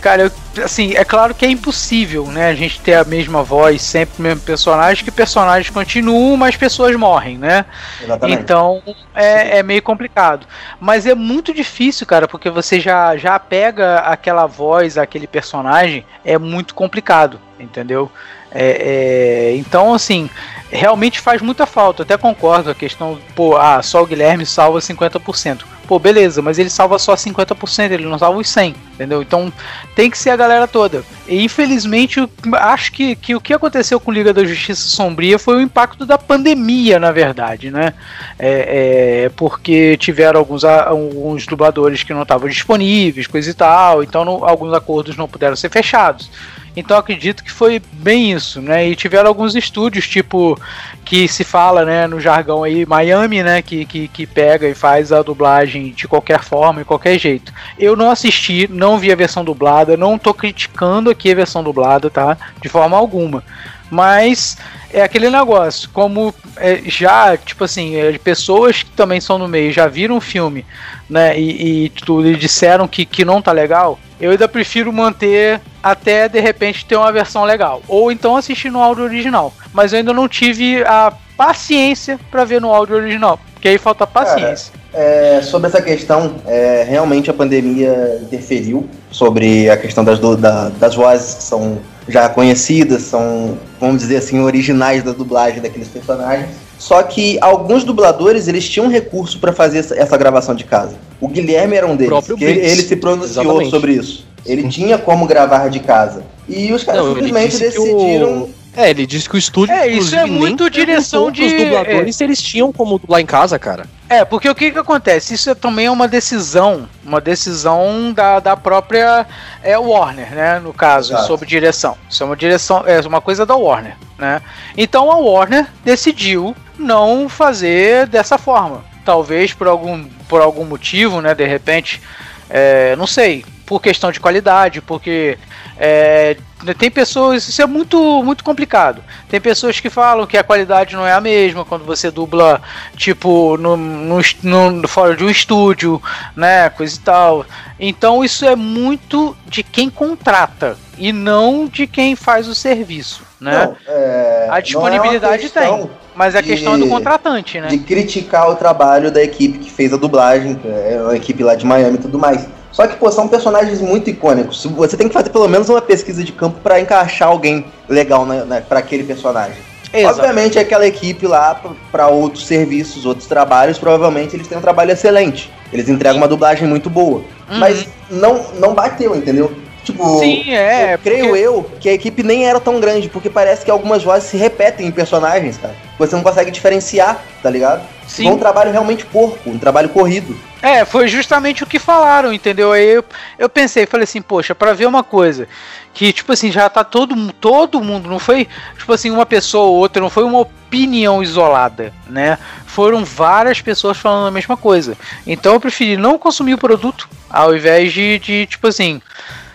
Cara, eu, assim, é claro que é impossível, né? A gente ter a mesma voz, sempre o mesmo personagem, que personagens continuam, mas pessoas morrem, né? Exatamente. Então é, é meio complicado. Mas é muito difícil, cara, porque você já, já pega aquela voz, aquele personagem, é muito complicado, entendeu? É, é, então, assim, realmente faz muita falta. Até concordo a questão, pô, ah, só o Guilherme salva 50%. Pô, beleza, mas ele salva só 50%, ele não salva os 100%, entendeu? Então tem que ser a galera toda. E infelizmente, acho que, que o que aconteceu com Liga da Justiça Sombria foi o impacto da pandemia, na verdade, né? É, é, porque tiveram alguns, alguns dubladores que não estavam disponíveis, coisa e tal, então não- alguns acordos não puderam ser fechados. Então acredito que foi bem isso, né? E tiveram alguns estúdios, tipo, que se fala, né, no jargão aí, Miami, né, que, que, que pega e faz a dublagem de qualquer forma, de qualquer jeito. Eu não assisti, não vi a versão dublada, não tô criticando aqui a versão dublada, tá? De forma alguma. Mas é aquele negócio, como é, já, tipo assim, é, pessoas que também são no meio já viram o filme, né, e, e tudo, e disseram que, que não tá legal, eu ainda prefiro manter até de repente ter uma versão legal. Ou então assistir no áudio original. Mas eu ainda não tive a paciência pra ver no áudio original. Porque aí falta paciência. É, sobre essa questão, é, realmente a pandemia interferiu sobre a questão das, do- da- das vozes que são já conhecidas, são, vamos dizer assim, originais da dublagem daqueles personagens. Só que alguns dubladores eles tinham recurso para fazer essa, essa gravação de casa. O Guilherme era um deles. próprio que ele, ele se pronunciou Exatamente. sobre isso. Ele tinha como gravar de casa. E os caras Não, simplesmente o- decidiram. É, ele disse que o estúdio. É, isso é muito direção de- pros dubladores se eles tinham como dublar em casa, cara. É, porque o que que acontece? Isso é também uma decisão, uma decisão da, da própria é, Warner, né? No caso, Exato. sobre direção. Isso é uma direção, é uma coisa da Warner, né? Então a Warner decidiu não fazer dessa forma. Talvez por algum, por algum motivo, né? De repente, é, não sei, por questão de qualidade, porque é, tem pessoas, isso é muito, muito complicado. Tem pessoas que falam que a qualidade não é a mesma quando você dubla, tipo, no, no, no- fora de um estúdio, né, coisa e tal. Então isso é muito de quem contrata e não de quem faz o serviço, né? Não, é, A disponibilidade não é uma tem, questão mas a de- questão é do contratante, né? de criticar o trabalho da equipe que fez a dublagem, é uma equipe lá de Miami e tudo mais. Só que, pô, são personagens muito icônicos. Você tem que fazer pelo menos uma pesquisa de campo pra encaixar alguém legal na, na, para aquele personagem. Exato. Obviamente, aquela equipe lá, pra- pra outros serviços, outros trabalhos, provavelmente eles têm um trabalho excelente. Eles entregam uma dublagem muito boa. Uhum. Mas não, não bateu, entendeu? Tipo, Sim, é, eu creio porque- eu que a equipe nem era tão grande, porque parece que algumas vozes se repetem em personagens, cara. Você não consegue diferenciar, tá ligado? Sim. Foi um trabalho realmente porco, um trabalho corrido. É, foi justamente o que falaram, entendeu? Aí eu, eu pensei, falei assim, poxa, pra ver uma coisa que, tipo assim, já tá todo, todo mundo, não foi, tipo assim, uma pessoa ou outra, não foi uma opinião isolada, né? Foram várias pessoas falando a mesma coisa. Então eu preferi não consumir o produto, ao invés de, de tipo assim,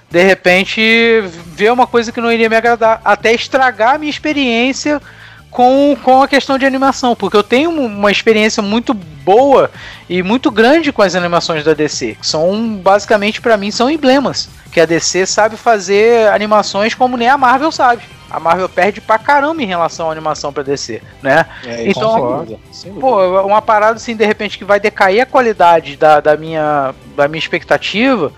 de repente ver uma coisa que não iria me agradar, até estragar a minha experiência com, com a questão de animação, porque eu tenho um- uma experiência muito boa e muito grande com as animações da DC, que são basicamente pra mim são emblemas, que a DC sabe fazer animações como nem a Marvel sabe. A Marvel perde pra caramba em relação à animação pra DC, né? É, então, pô, uma parada assim, de repente, que vai decair a qualidade da, da, minha, da minha expectativa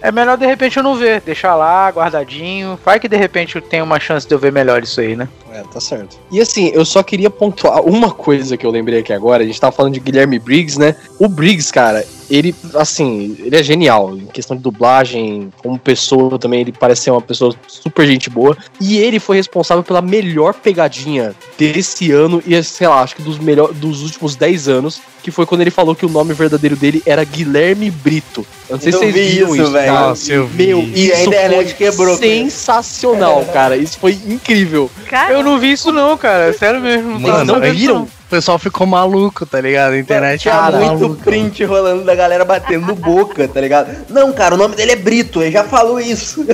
é melhor de repente eu não ver, deixar lá guardadinho. Vai que de repente eu tenho uma chance de eu ver melhor isso aí, né? É, tá certo. E assim, eu só queria pontuar uma coisa que eu lembrei aqui agora. A gente tava falando de Guilherme Briggs, né? O Briggs, cara, ele, assim, ele é genial em questão de dublagem, como pessoa também, ele parece ser uma pessoa super gente boa. E ele foi responsável pela melhor pegadinha desse ano e, sei lá, acho que dos, melhor, dos últimos 10 anos, que foi quando ele falou que o nome verdadeiro dele era Guilherme Brito. Eu não sei eu se vocês viram isso, velho. Nossa, eu vi. Meu, e a internet quebrou. Sensacional, cara. Isso foi incrível. Cara, eu não vi isso não, cara. Sério mesmo. Mano, não viram? O pessoal ficou maluco, tá ligado? A internet Tinha cara, muito maluco. print rolando da galera batendo boca, tá ligado? Não, cara, o nome dele é Brito, ele já falou isso.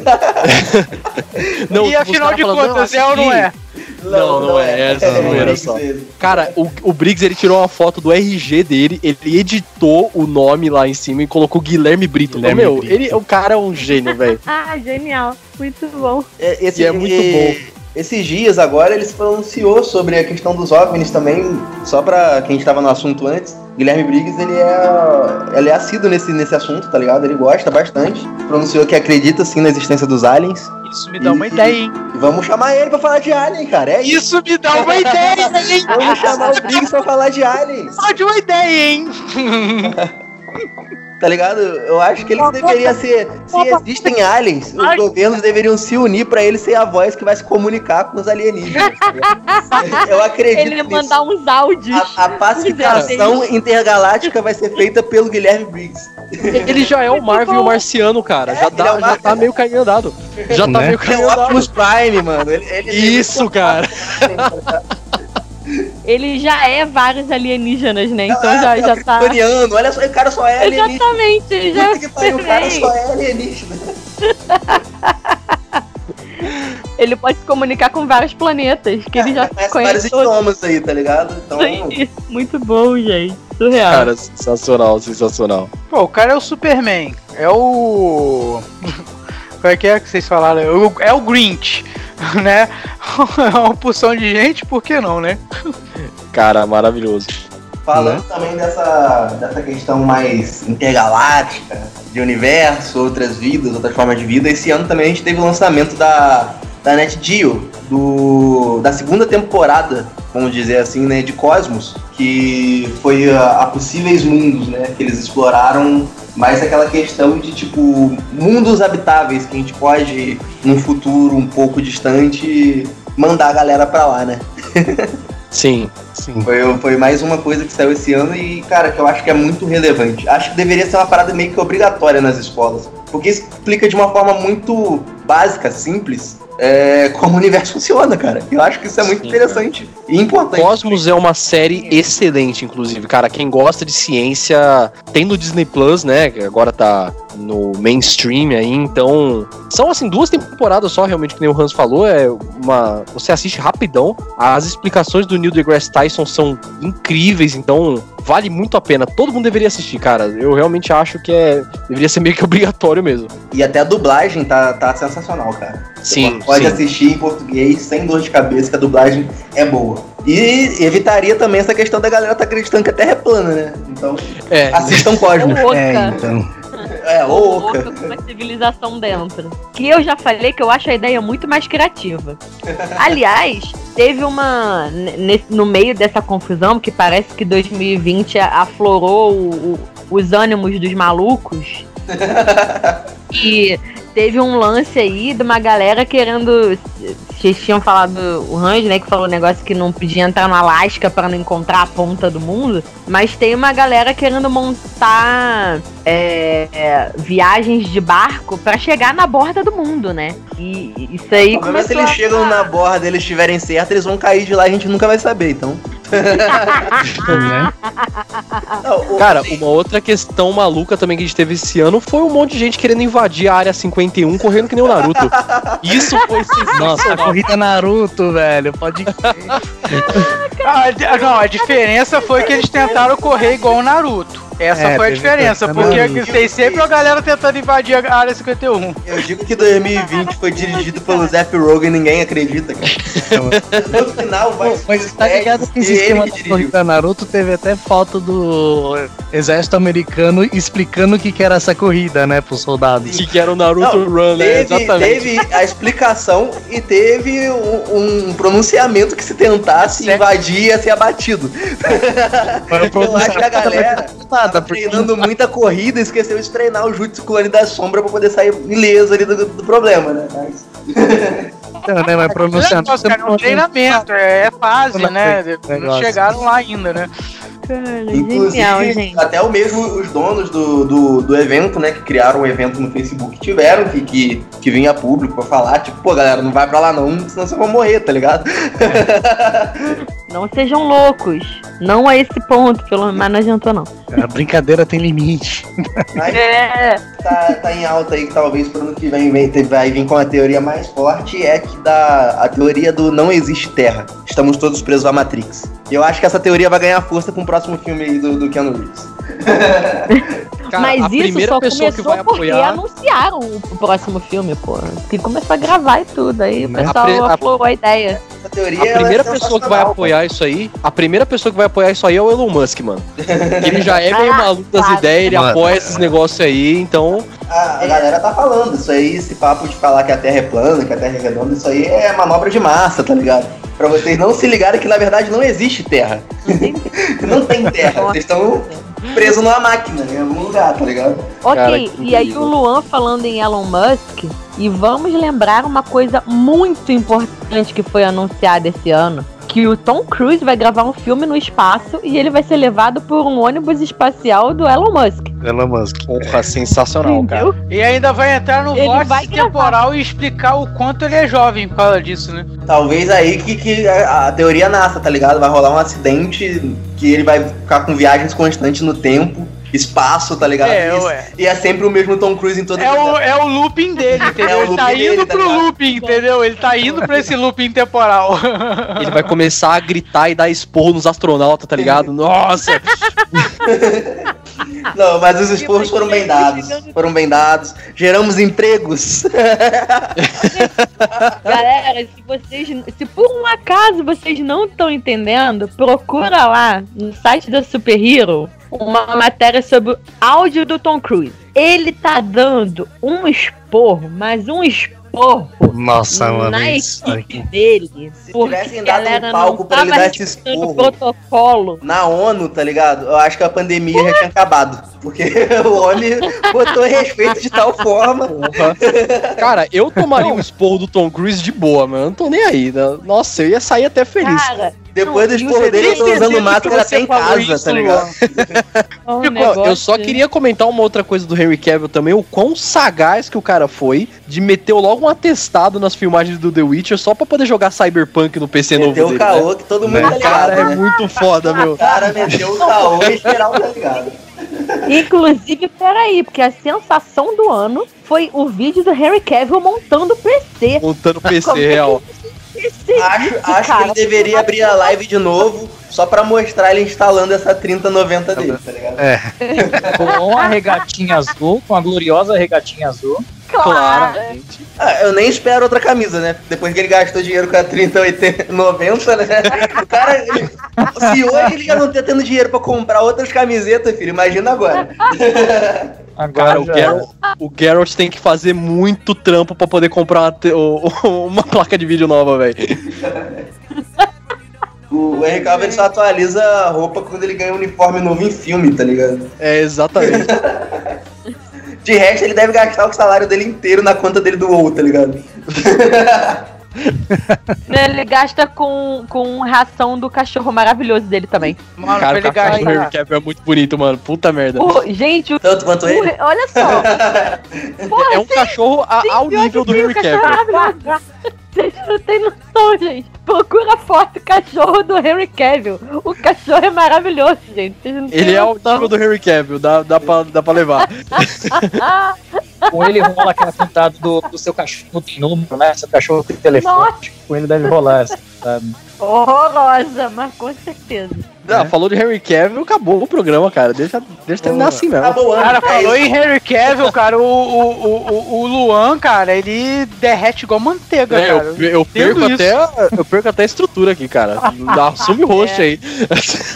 não, e afinal de contas, é ou não é? Não, não, não é, é, é, é só. Cara, o, o Briggs ele tirou uma foto do RG dele, ele editou o nome lá em cima e colocou Guilherme Brito. Guilherme meu, Brito. ele, o cara é um gênio, velho. (laughs) ah, genial. Muito bom. É, esse, e é muito bom. Esses dias agora ele se pronunciou sobre a questão dos OVNIs também, só pra quem estava no assunto antes. Guilherme Briggs, ele é, ele é assíduo nesse, nesse assunto, tá ligado? Ele gosta bastante. Pronunciou que acredita sim na existência dos aliens. Isso me dá e, uma ideia, hein? Vamos chamar ele pra falar de alien, cara. É isso. isso me dá uma ideia, hein? (laughs) Vamos chamar o Briggs pra falar de aliens. Só de uma ideia, hein? (laughs) tá ligado? Eu acho que ele deveria ser. Se existem aliens, os governos deveriam se unir para ele ser a voz que vai se comunicar com os alienígenas. Tá eu acredito. Ele mandar uns áudios. A, a pacificação intergaláctica vai ser feita pelo Guilherme Briggs. Ele já é o Marvel e o Marciano, cara. É, já, dá, é já tá meio caminho andado. Já tá né? meio caminho andado. É o Optimus Prime, mano. Ele, ele Isso, cara. Ele já é vários alienígenas, né? Então é, já, é, já tá. Olha só, o cara só é alienígena. Exatamente, já. Que pariu, o cara só é alienígena. (laughs) ele pode se comunicar com vários planetas, que é, ele já conhece. vários idiomas aí, tá ligado? Então. Sim, muito bom, gente. Surreal. Cara, sensacional, sensacional. Pô, o cara é o Superman. É o. Qual é que é que vocês falaram? É o Grinch. (laughs) né? (laughs) É uma porção de gente, por que não, né? Cara, maravilhoso. Falando né? também dessa, dessa questão mais intergaláctica, de universo, outras vidas, outras formas de vida, esse ano também a gente teve o lançamento da, da NetGeo, do, da segunda temporada, vamos dizer assim, né, de Cosmos, que foi a, a possíveis mundos, né, que eles exploraram mas aquela questão de tipo mundos habitáveis que a gente pode num futuro um pouco distante mandar a galera pra lá, né? (laughs) sim, sim. Foi, foi mais uma coisa que saiu esse ano e, cara, que eu acho que é muito relevante. Acho que deveria ser uma parada meio que obrigatória nas escolas. Porque explica de uma forma muito básica, simples, é, como o universo funciona, cara. Eu acho que isso é muito Sim, interessante cara. e importante. Cosmos é uma série excelente, inclusive, cara. Quem gosta de ciência tem no Disney Plus, né? Que agora tá no mainstream aí, então. São assim, duas temporadas só, realmente, que nem o Hans falou. É uma. Você assiste rapidão. As explicações do Neil deGrasse Tyson são incríveis, então vale muito a pena. Todo mundo deveria assistir, cara. Eu realmente acho que é. Deveria ser meio que (laughs) obrigatório mesmo. E até a dublagem tá, tá sensacional, cara. Sim. Você pode sim. assistir em português sem dor de cabeça, que a dublagem é boa. E evitaria também essa questão da galera tá acreditando que a Terra é plana, né? Então, é. assistam Cosmos. É, é, então. É, oca. com uma civilização dentro. Que eu já falei que eu acho a ideia muito mais criativa. (laughs) Aliás, teve uma. no meio dessa confusão, que parece que 2020 aflorou o, os ânimos dos malucos. (laughs) e teve um lance aí de uma galera querendo. Vocês tinham falado, o Range, né? Que falou um negócio que não podia entrar no Alasca para não encontrar a ponta do mundo. Mas tem uma galera querendo montar é, é, viagens de barco para chegar na borda do mundo, né? E isso aí. Mas se eles a... chegam na borda e eles estiverem certos, eles vão cair de lá e a gente nunca vai saber, então. (laughs) né? Cara, uma outra questão maluca também que a gente teve esse ano foi um monte de gente querendo invadir a área 51 correndo que nem o Naruto. Isso foi (laughs) Nossa, a corrida Naruto, velho, pode ah, Não, a diferença foi que eles tentaram correr igual o Naruto. Essa é, foi a diferença, porque tem sempre a galera tentando invadir a área 51. Eu digo que 2020 foi dirigido pelo Zap Rogen e ninguém acredita, cara. no final vai Mas tá ligado que esse esquema da corrida Naruto teve até foto do exército americano explicando o que, que era essa corrida, né, pros soldados. Que, que era o Naruto Não, Run, né? Exatamente. Teve a explicação e teve um, um pronunciamento que se tentasse certo. invadir ia ser abatido. Eu acho que a galera tava treinando muita corrida e esqueceu de treinar o Jutsu Clone da Sombra pra poder sair ileso ali do, do problema, né? Mas... Então, (laughs) né, mas pronunciando. É um treinamento, é, é fase, né? Não chegaram lá ainda, né? Cara, Inclusive, genial, gente. até o mesmo os donos do, do, do, evento, né, que criaram o um evento no Facebook, tiveram que, que, que vir a público pra falar, tipo, pô, galera, não vai pra lá não, senão vocês vão morrer, tá ligado? (laughs) Não sejam loucos. Não a esse ponto, pelo menos não adiantou, não. A brincadeira tem limite. Mas é. tá, tá em alta aí que talvez pro ano que vem, vai vir com a teoria mais forte, é que da a teoria do não existe terra. Estamos todos presos à Matrix. Eu acho que essa teoria vai ganhar força com o próximo filme do, do Keanu Reeves. (laughs) Cara, Mas isso só começou que vai apoiar... porque anunciaram o próximo filme, pô. Que começou a gravar e tudo. Aí o né? pessoal a aflorou a, a ideia. A, teoria, a primeira é pessoa que vai apoiar isso aí, a primeira pessoa que vai apoiar isso aí é o Elon Musk, mano. (laughs) ele já é meio ah, maluco das claro. ideias, ele mano. apoia esses negócios aí, então. A, a, galera tá falando, isso aí, esse papo de falar que a Terra é plana, que a Terra é redonda, isso aí é manobra de massa, tá ligado? Pra vocês não se ligarem que na verdade não existe Terra. (laughs) não tem Terra. Vocês estão preso numa máquina em algum lugar, tá ligado? Ok, Cara, e aí o Luan falando em Elon Musk, e vamos lembrar uma coisa muito importante que foi anunciada esse ano. Que o Tom Cruise vai gravar um filme no espaço e ele vai ser levado por um ônibus espacial do Elon Musk. Elon Musk. Porra, sensacional, Entendeu? cara. E ainda vai entrar no vórtice temporal e explicar o quanto ele é jovem por causa disso, né? Talvez aí que, que a, a teoria nasça, tá ligado? Vai rolar um acidente que ele vai ficar com viagens constantes no tempo espaço, tá ligado? É, ué. E é sempre o mesmo Tom Cruise em todas é o, é o looping dele, (laughs) entendeu? É ele tá indo dele, tá pro looping, entendeu? Ele tá indo pra esse looping temporal. (laughs) Ele vai começar a gritar e dar esporro nos astronautas, tá ligado? Nossa! (laughs) Não, mas os esporros foram bem dados. Foram bem dados. Geramos empregos. Galera, se vocês. Se por um acaso vocês não estão entendendo, procura lá no site da Super Hero uma matéria sobre o áudio do Tom Cruise. Ele tá dando um esporro, mas um esporro. Nossa, mano. Na equipe dele. Se tivessem dado um palco pra ele dar esse esporro protocolo. na ONU, tá ligado? Eu acho que a pandemia já tinha acabado. Porque (laughs) o homem botou respeito de tal forma. Cara, eu tomaria um esporro do Tom Cruise de boa, mano. Eu não tô nem aí. Né? Nossa, eu ia sair até feliz. Cara, depois do esporro dele, eu tô usando máscara até em casa, isso, tá ligado? um (laughs) eu só queria comentar uma outra coisa do Henry Cavill também, o quão sagaz que o cara foi de meter logo um atestado nas filmagens do The Witcher só pra poder jogar Cyberpunk no PC meteu novo dele. Meteu o caô né? que todo mundo né? tá ligado, Cara, é né? é muito foda, meu. O cara meteu o caô e geral tá ligado. Inclusive, peraí, porque a sensação do ano foi o vídeo do Henry Cavill montando PC. Montando PC, é Acho, acho cara, que ele deveria abrir a live de novo só pra mostrar ele instalando essa 3090 dele, tá ligado? É. com a regatinha azul, com a gloriosa regatinha azul. Claro. Ah, eu nem espero outra camisa, né? Depois que ele gastou dinheiro com a 30, 80, 90, né? O cara. se hoje ele já não tá tendo dinheiro pra comprar outras camisetas, filho, imagina agora. (laughs) Agora, o Geralt, o Geralt tem que fazer muito trampo pra poder comprar uma, (laughs) uma placa de vídeo nova, velho. O Henry Cavill só atualiza a roupa quando ele ganha um uniforme novo em filme, tá ligado? É, exatamente. (laughs) De resto, ele deve gastar o salário dele inteiro na conta dele do WoW, tá ligado? (laughs) ele gasta com, com ração do cachorro maravilhoso dele também. Mano, Cara, ele. O Harry Cavill é muito bonito, mano. Puta merda. gente, Tanto quanto ele? Olha só. (laughs) Porra, é um sim, cachorro sim, ao nível do Harry Cavill. Vocês não têm noção, gente. Procura a foto cachorro do Henry Cavill. O cachorro é maravilhoso, gente. Ele é o nível do Henry Cavill, dá, dá, pra, dá pra levar. Com ele rola aquela cantada do, do seu cachorro tem número, né? Seu cachorro tem telefone. Nossa. Com ele deve rolar essa, sabe? Horrorosa, mas com certeza. Não, é. falou de Henry Cavill, acabou o programa, cara. Deixa, deixa terminar assim mesmo. Acabou, cara, falou em Henry Cavill, cara, o, o, o, o Luan, cara, ele derrete igual manteiga, é, cara. Eu, eu perco até, eu perco até a estrutura aqui, cara. (laughs) Assume o rosto é. aí.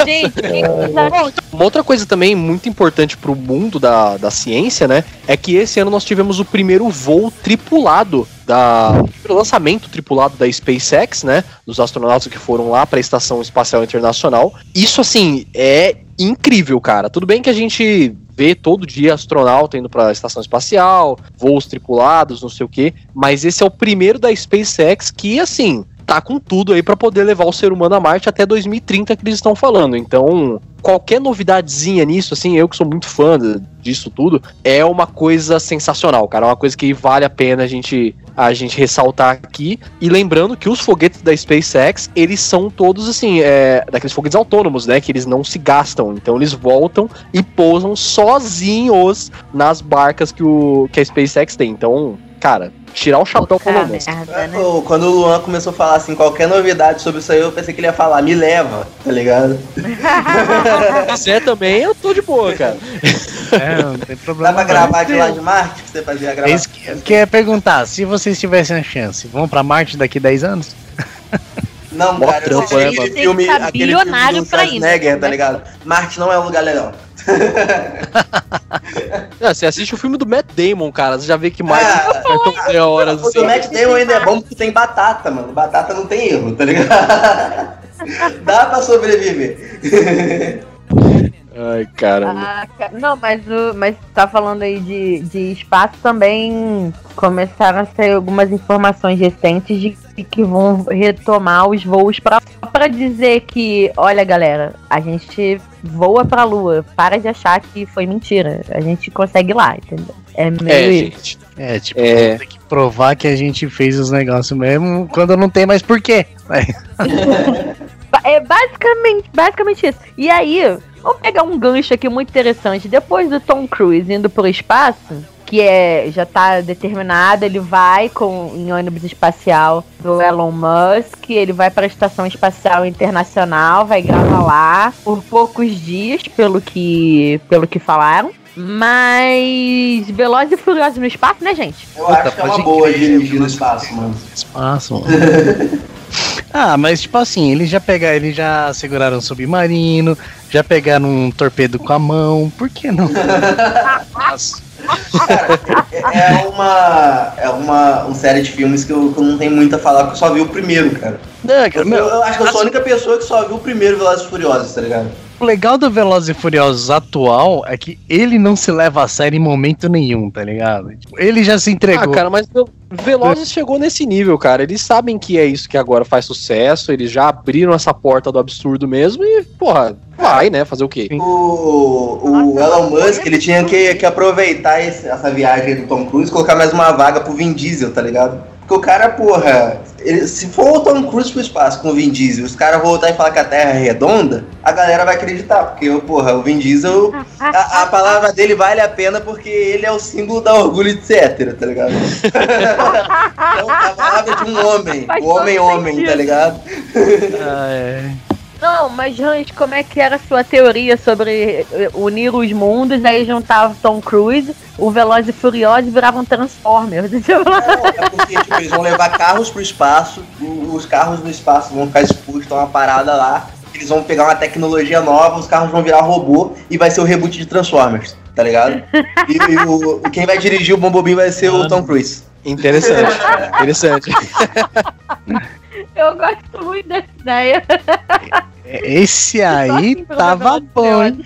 Gente, (laughs) uma outra coisa também muito importante pro mundo da, da ciência, né, é que esse ano nós tivemos o primeiro voo tripulado da lançamento tripulado da SpaceX, né, dos astronautas que foram lá para a Estação Espacial Internacional. Isso assim é incrível, cara. Tudo bem que a gente vê todo dia astronauta indo para a estação espacial, voos tripulados, não sei o quê, mas esse é o primeiro da SpaceX que assim, tá com tudo aí para poder levar o ser humano a Marte até 2030 que eles estão falando. Então, qualquer novidadezinha nisso, assim, eu que sou muito fã disso tudo, é uma coisa sensacional, cara. É uma coisa que vale a pena a gente a gente ressaltar aqui. E lembrando que os foguetes da SpaceX, eles são todos assim, é, daqueles foguetes autônomos, né? Que eles não se gastam. Então eles voltam e pousam sozinhos nas barcas que, o, que a SpaceX tem. Então, cara, tirar o chapéu pro Elon Musk. Né? Quando o Luan começou a falar assim, qualquer novidade sobre isso aí, eu pensei que ele ia falar, me leva, tá ligado? (laughs) É também, eu tô de boa, cara. É, não tem problema. Dá pra gravar de lá de Marte? Que você fazia gravar? Isso que, que é perguntar, se vocês tivessem a chance, vão pra Marte daqui 10 anos? Não, cara, trampo, né, aquele filme, aquele filme do Schwarzenegger, tá ligado? Marte não é um lugar legal. (laughs) é, você assiste o filme do Matt Damon, cara, você já vê que mais é, é horas assim. O Matt Damon ainda é bom porque tem batata, mano. Batata não tem erro, tá ligado? (laughs) Dá pra sobreviver. (laughs) Ai, cara. Ah, não, mas, o, mas tá falando aí de, de espaço também. Começaram a sair algumas informações recentes de que vão retomar os voos para para dizer que, olha, galera, a gente voa pra lua. Para de achar que foi mentira. A gente consegue ir lá, entendeu? É meio é, gente. É, tipo, é... tem que provar que a gente fez os negócios mesmo quando não tem mais porquê. (laughs) é basicamente, basicamente isso. E aí, Vamos pegar um gancho aqui muito interessante. Depois do Tom Cruise indo pro espaço, que é já tá determinado, ele vai com em ônibus espacial do Elon Musk, ele vai para a estação espacial internacional, vai gravar lá por poucos dias, pelo que pelo que falaram. Mas Velozes e Furiosos no espaço, né, gente? Eu Puta, acho que é uma boa dirigir no espaço, mano. Espaço, mano. (laughs) (laughs) ah, mas tipo assim, eles já pegaram, eles já seguraram um submarino, já pegaram um torpedo com a mão, por que não? Cara, é, é uma, é uma, uma série de filmes que eu, que eu não tenho muito a falar, porque eu só vi o primeiro, cara. Não, cara eu, meu, eu, acho que eu sou a única pessoa que só viu o primeiro Velozes e Furiosos, tá ligado? O legal do Velozes e Furiosos atual é que ele não se leva a sério em momento nenhum, tá ligado? Tipo, ele já se entregou. Ah, cara, mas Velozes chegou nesse nível, cara. Eles sabem que é isso que agora faz sucesso, eles já abriram essa porta do absurdo mesmo e, porra, vai, né? Fazer o quê? O, o Elon Musk, ele tinha que, que aproveitar esse, essa viagem do Tom Cruise e colocar mais uma vaga pro Vin Diesel, tá ligado? Porque o cara, porra, ele, se for o Tom Cruise pro espaço com o Vin Diesel, os caras voltar e falar que a Terra é redonda, a galera vai acreditar, porque, porra, o Vin Diesel, a, a palavra dele vale a pena porque ele é o símbolo da orgulho hétero, tá ligado? (laughs) então, a palavra de um homem, o homem-homem, tá ligado? ah, é. Não, mas Hans, como é que era a sua teoria sobre eh, unir os mundos, aí juntava Tom Cruise, o Veloz e Furioso viravam Transformers? (laughs) É, é porque tipo, eles vão levar carros pro espaço, os carros no espaço vão ficar expostos a uma parada lá, eles vão pegar uma tecnologia nova, os carros vão virar robô e vai ser o reboot de Transformers, tá ligado? E, e o, quem vai dirigir o Bumblebee vai ser o Tom Cruise. Interessante, (laughs) interessante. (laughs) Eu gosto muito dessa ideia. Esse aí tava bom, hein?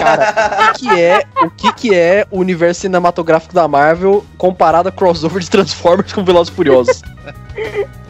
Cara, o que, que, é, o que, que é o universo cinematográfico da Marvel comparado a crossover de Transformers com Velozes Furiosos?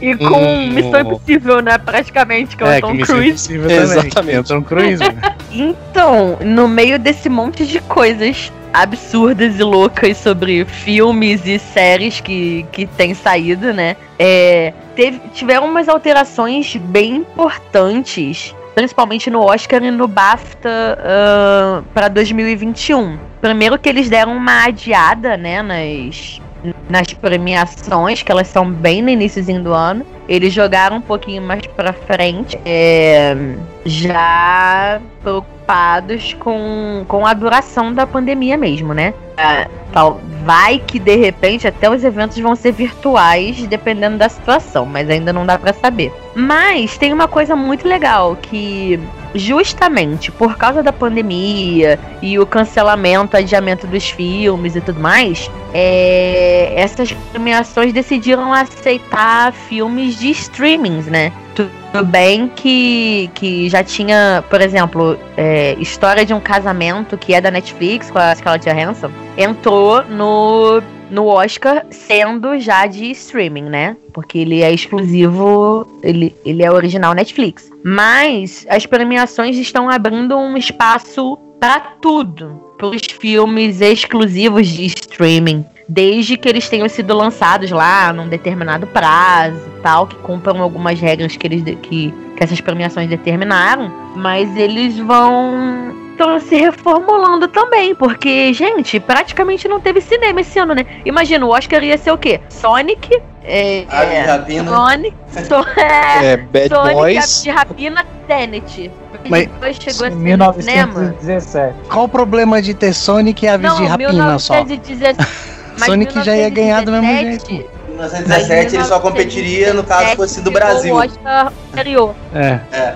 E com hum, Missão Impossível, né? Praticamente, que é o é, Tom Cruise. Exatamente. É Tom Cruise. então, no meio desse monte de coisas absurdas e loucas sobre filmes e séries que, que tem saído, né? É, teve, tiveram umas alterações bem importantes, principalmente no Oscar e no BAFTA uh, para 2021. Primeiro que eles deram uma adiada, né, nas nas premiações, que elas são bem no iníciozinho do ano. Eles jogaram um pouquinho mais pra frente, é, já preocupados com, com a duração da pandemia mesmo, né? É, tal, vai que de repente até os eventos vão ser virtuais, dependendo da situação, mas ainda não dá para saber. Mas tem uma coisa muito legal que justamente por causa da pandemia e o cancelamento, adiamento dos filmes e tudo mais, é, essas premiações decidiram aceitar filmes de streamings, né? Tudo bem que, que já tinha, por exemplo, é, História de um Casamento, que é da Netflix, com a Scarlett Johansson, entrou no, no Oscar sendo já de streaming, né? Porque ele é exclusivo, ele, ele é original Netflix. Mas as premiações estão abrindo um espaço para tudo, para os filmes exclusivos de streaming desde que eles tenham sido lançados lá num determinado prazo e tal, que cumpram algumas regras que eles que, que essas premiações determinaram, mas eles vão estão se reformulando também, porque, gente, praticamente não teve cinema esse ano, né? Imagina, o Oscar ia ser o quê? Sonic, é, (laughs) é, Rapina. Sonic, so, é, é, Bad Sonic, Boys. de Rapina, Tenet. Mas- Depois chegou esse 1917. Qual o problema de ter Sonic e Aves de Rapina só? 1917. Mas Sonic já ia ganhar do mesmo 1917, jeito. Em 1917 ele só competiria no caso fosse do Brasil. O Oscar anterior. É. É,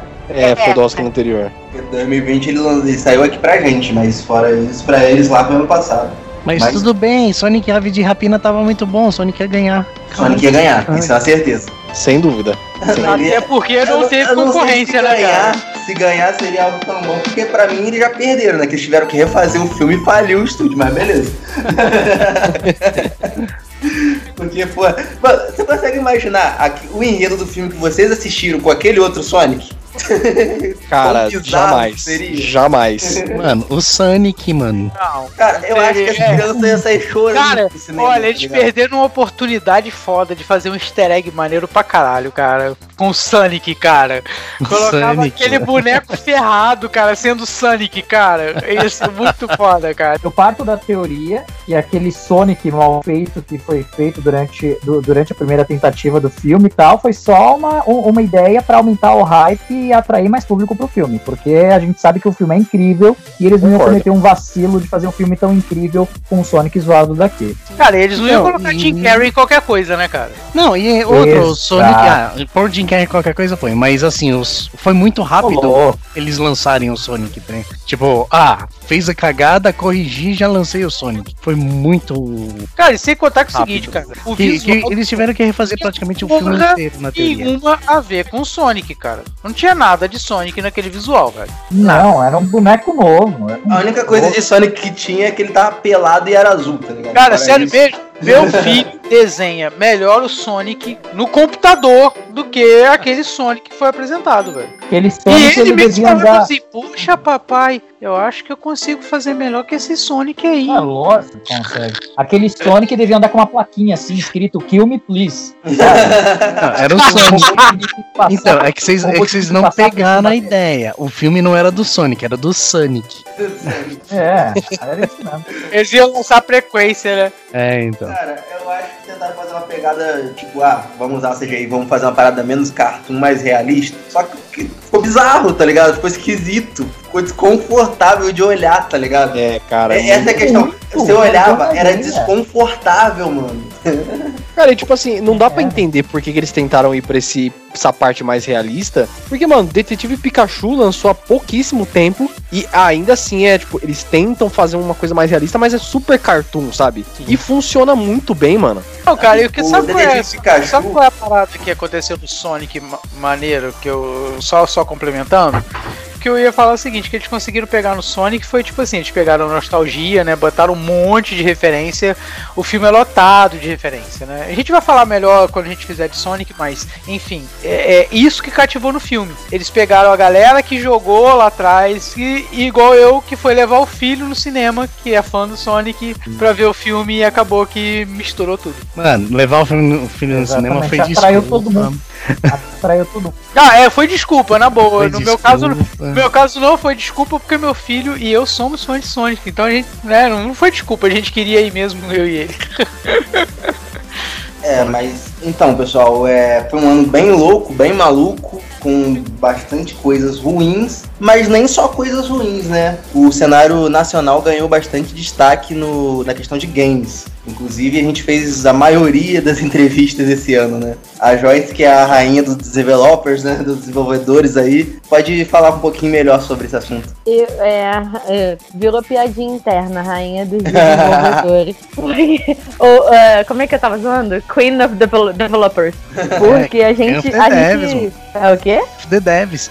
foi do Oscar anterior. Porque 2020 ele, ele saiu aqui pra gente, mas fora isso, pra eles lá foi ano passado. Mas, Mas- tudo bem, Sonic Ave de Rapina tava muito bom, Sonic ia ganhar. Sonic ia ganhar, isso é uma certeza. Sem dúvida. Ele- Até porque não eu teve eu não concorrência, se né, ganhar, cara? Se ganhar seria algo tão bom, porque pra mim eles já perderam, né? Que eles tiveram que refazer o filme e faliu o estúdio, mas beleza. (laughs) porque, pô. Mano, você consegue imaginar aqui, o enredo do filme que vocês assistiram com aquele outro Sonic? (laughs) Cara, jamais. seria? Jamais. Mano, o Sonic, mano. Não. Cara, eu acho que as É. crianças iam sair chorando Cara, cinema. olha, tá eles ligado? perderam uma oportunidade foda de fazer um easter egg maneiro pra caralho, cara. Com o Sonic, cara. Colocava Sonic, aquele né? boneco ferrado, cara, sendo Sonic, cara. Isso é muito foda, cara. Eu parto da teoria que aquele Sonic mal feito que foi feito durante, du- durante a primeira tentativa do filme e tal foi só uma, um- uma ideia pra aumentar o hype e atrair mais público pro filme. Porque a gente sabe que o filme é incrível e eles não iam cometer um vacilo de fazer um filme tão incrível com o Sonic zoado daqui. Cara, eles não iam Não, colocar e- Jim Carrey em qualquer coisa, né, cara? Não, e outro, o Exato. Sonic, ah, por Jim Carrey qualquer coisa foi, mas assim, os, foi muito rápido Ô, eles lançarem o Sonic, né? Tipo, ah, fez a cagada, corrigi já lancei o Sonic. Foi muito. Cara, e sem contar com o Rápido. seguinte, cara. O Que, que visual eles tiveram que refazer praticamente o filme Porra, inteiro na teoria. nenhuma a ver com o Sonic, cara. Não tinha nada de Sonic naquele visual, velho. Não, era um boneco novo. era um A única coisa de Sonic que tinha é que ele tava pelado e era azul, tá ligado? Cara, sério isso- mesmo, meu filho (laughs) desenha melhor o Sonic no computador do que aquele Sonic que foi apresentado, velho. Aquele E Sonic ele ele mesmo devia falando andar. assim, puxa papai, eu acho que eu consigo fazer melhor que esse Sonic aí. Ah, lógico, consegue. Aquele Sonic devia andar com uma plaquinha assim, escrito Kill Me Please. Não, era o Sonic. Então, é que vocês, é que vocês não pegaram a ideia. O filme não era do Sonic, era do Sonic. É, era isso mesmo. Eles iam lançar frequência, né? É, então. Cara, eu acho que uma pegada, tipo, ah, vamos usar CGI, vamos fazer uma parada menos cartoon, mais realista. Só que ficou bizarro, tá ligado? Ficou esquisito, ficou desconfortável de olhar, tá ligado? É, cara. É, essa é a questão. muito, Você olhava, muito era bem, desconfortável, mano. Cara, e tipo assim, não dá pra É. entender por que, que eles tentaram ir pra esse, essa parte mais realista. Porque, mano, Detetive Pikachu lançou há pouquíssimo tempo e ainda assim é, tipo, eles tentam fazer uma coisa mais realista, mas é super cartoon, sabe? E funciona muito bem, mano. Não, cara, e o que O sabe qual é? Pikachu- Sabe qual é a parada que aconteceu no Sonic ma- maneiro, que eu só, só complementando? Que eu ia falar o seguinte, que eles conseguiram pegar no Sonic foi tipo assim, eles pegaram nostalgia, né? Botaram um monte de referência. O filme é lotado de referência, né? A gente vai falar melhor quando a gente fizer de Sonic, mas enfim, é, é isso que cativou no filme. Eles pegaram a galera que jogou lá atrás, e, e igual eu, que foi levar o filho no cinema, que é fã do Sonic, pra ver o filme e acabou que misturou tudo. Mano, levar o filme, o filme no cinema foi disso. atraiu todo mundo. traiu tudo. Ah, é, foi desculpa, na boa. Foi no desculpa. meu caso, no meu caso não foi desculpa porque meu filho e eu somos fãs de Sonic. Então a gente, né, não foi desculpa, a gente queria ir mesmo, (laughs) eu e ele. É, mas então, pessoal, é, foi um ano bem louco, bem maluco, com bastante coisas ruins, mas nem só coisas ruins, né? O cenário nacional ganhou bastante destaque no, na questão de games. Inclusive, a gente fez a maioria das (laughs) entrevistas esse ano, né? A Joyce, que é a rainha dos developers, né? Dos desenvolvedores aí, pode falar um pouquinho melhor sobre esse assunto. Eu, é, é, virou piadinha interna, rainha dos desenvolvedores. (laughs) Ou, uh, como é que eu tava zoando? Queen of Developers. (laughs) Porque a gente. a gente é o quê? The Devs.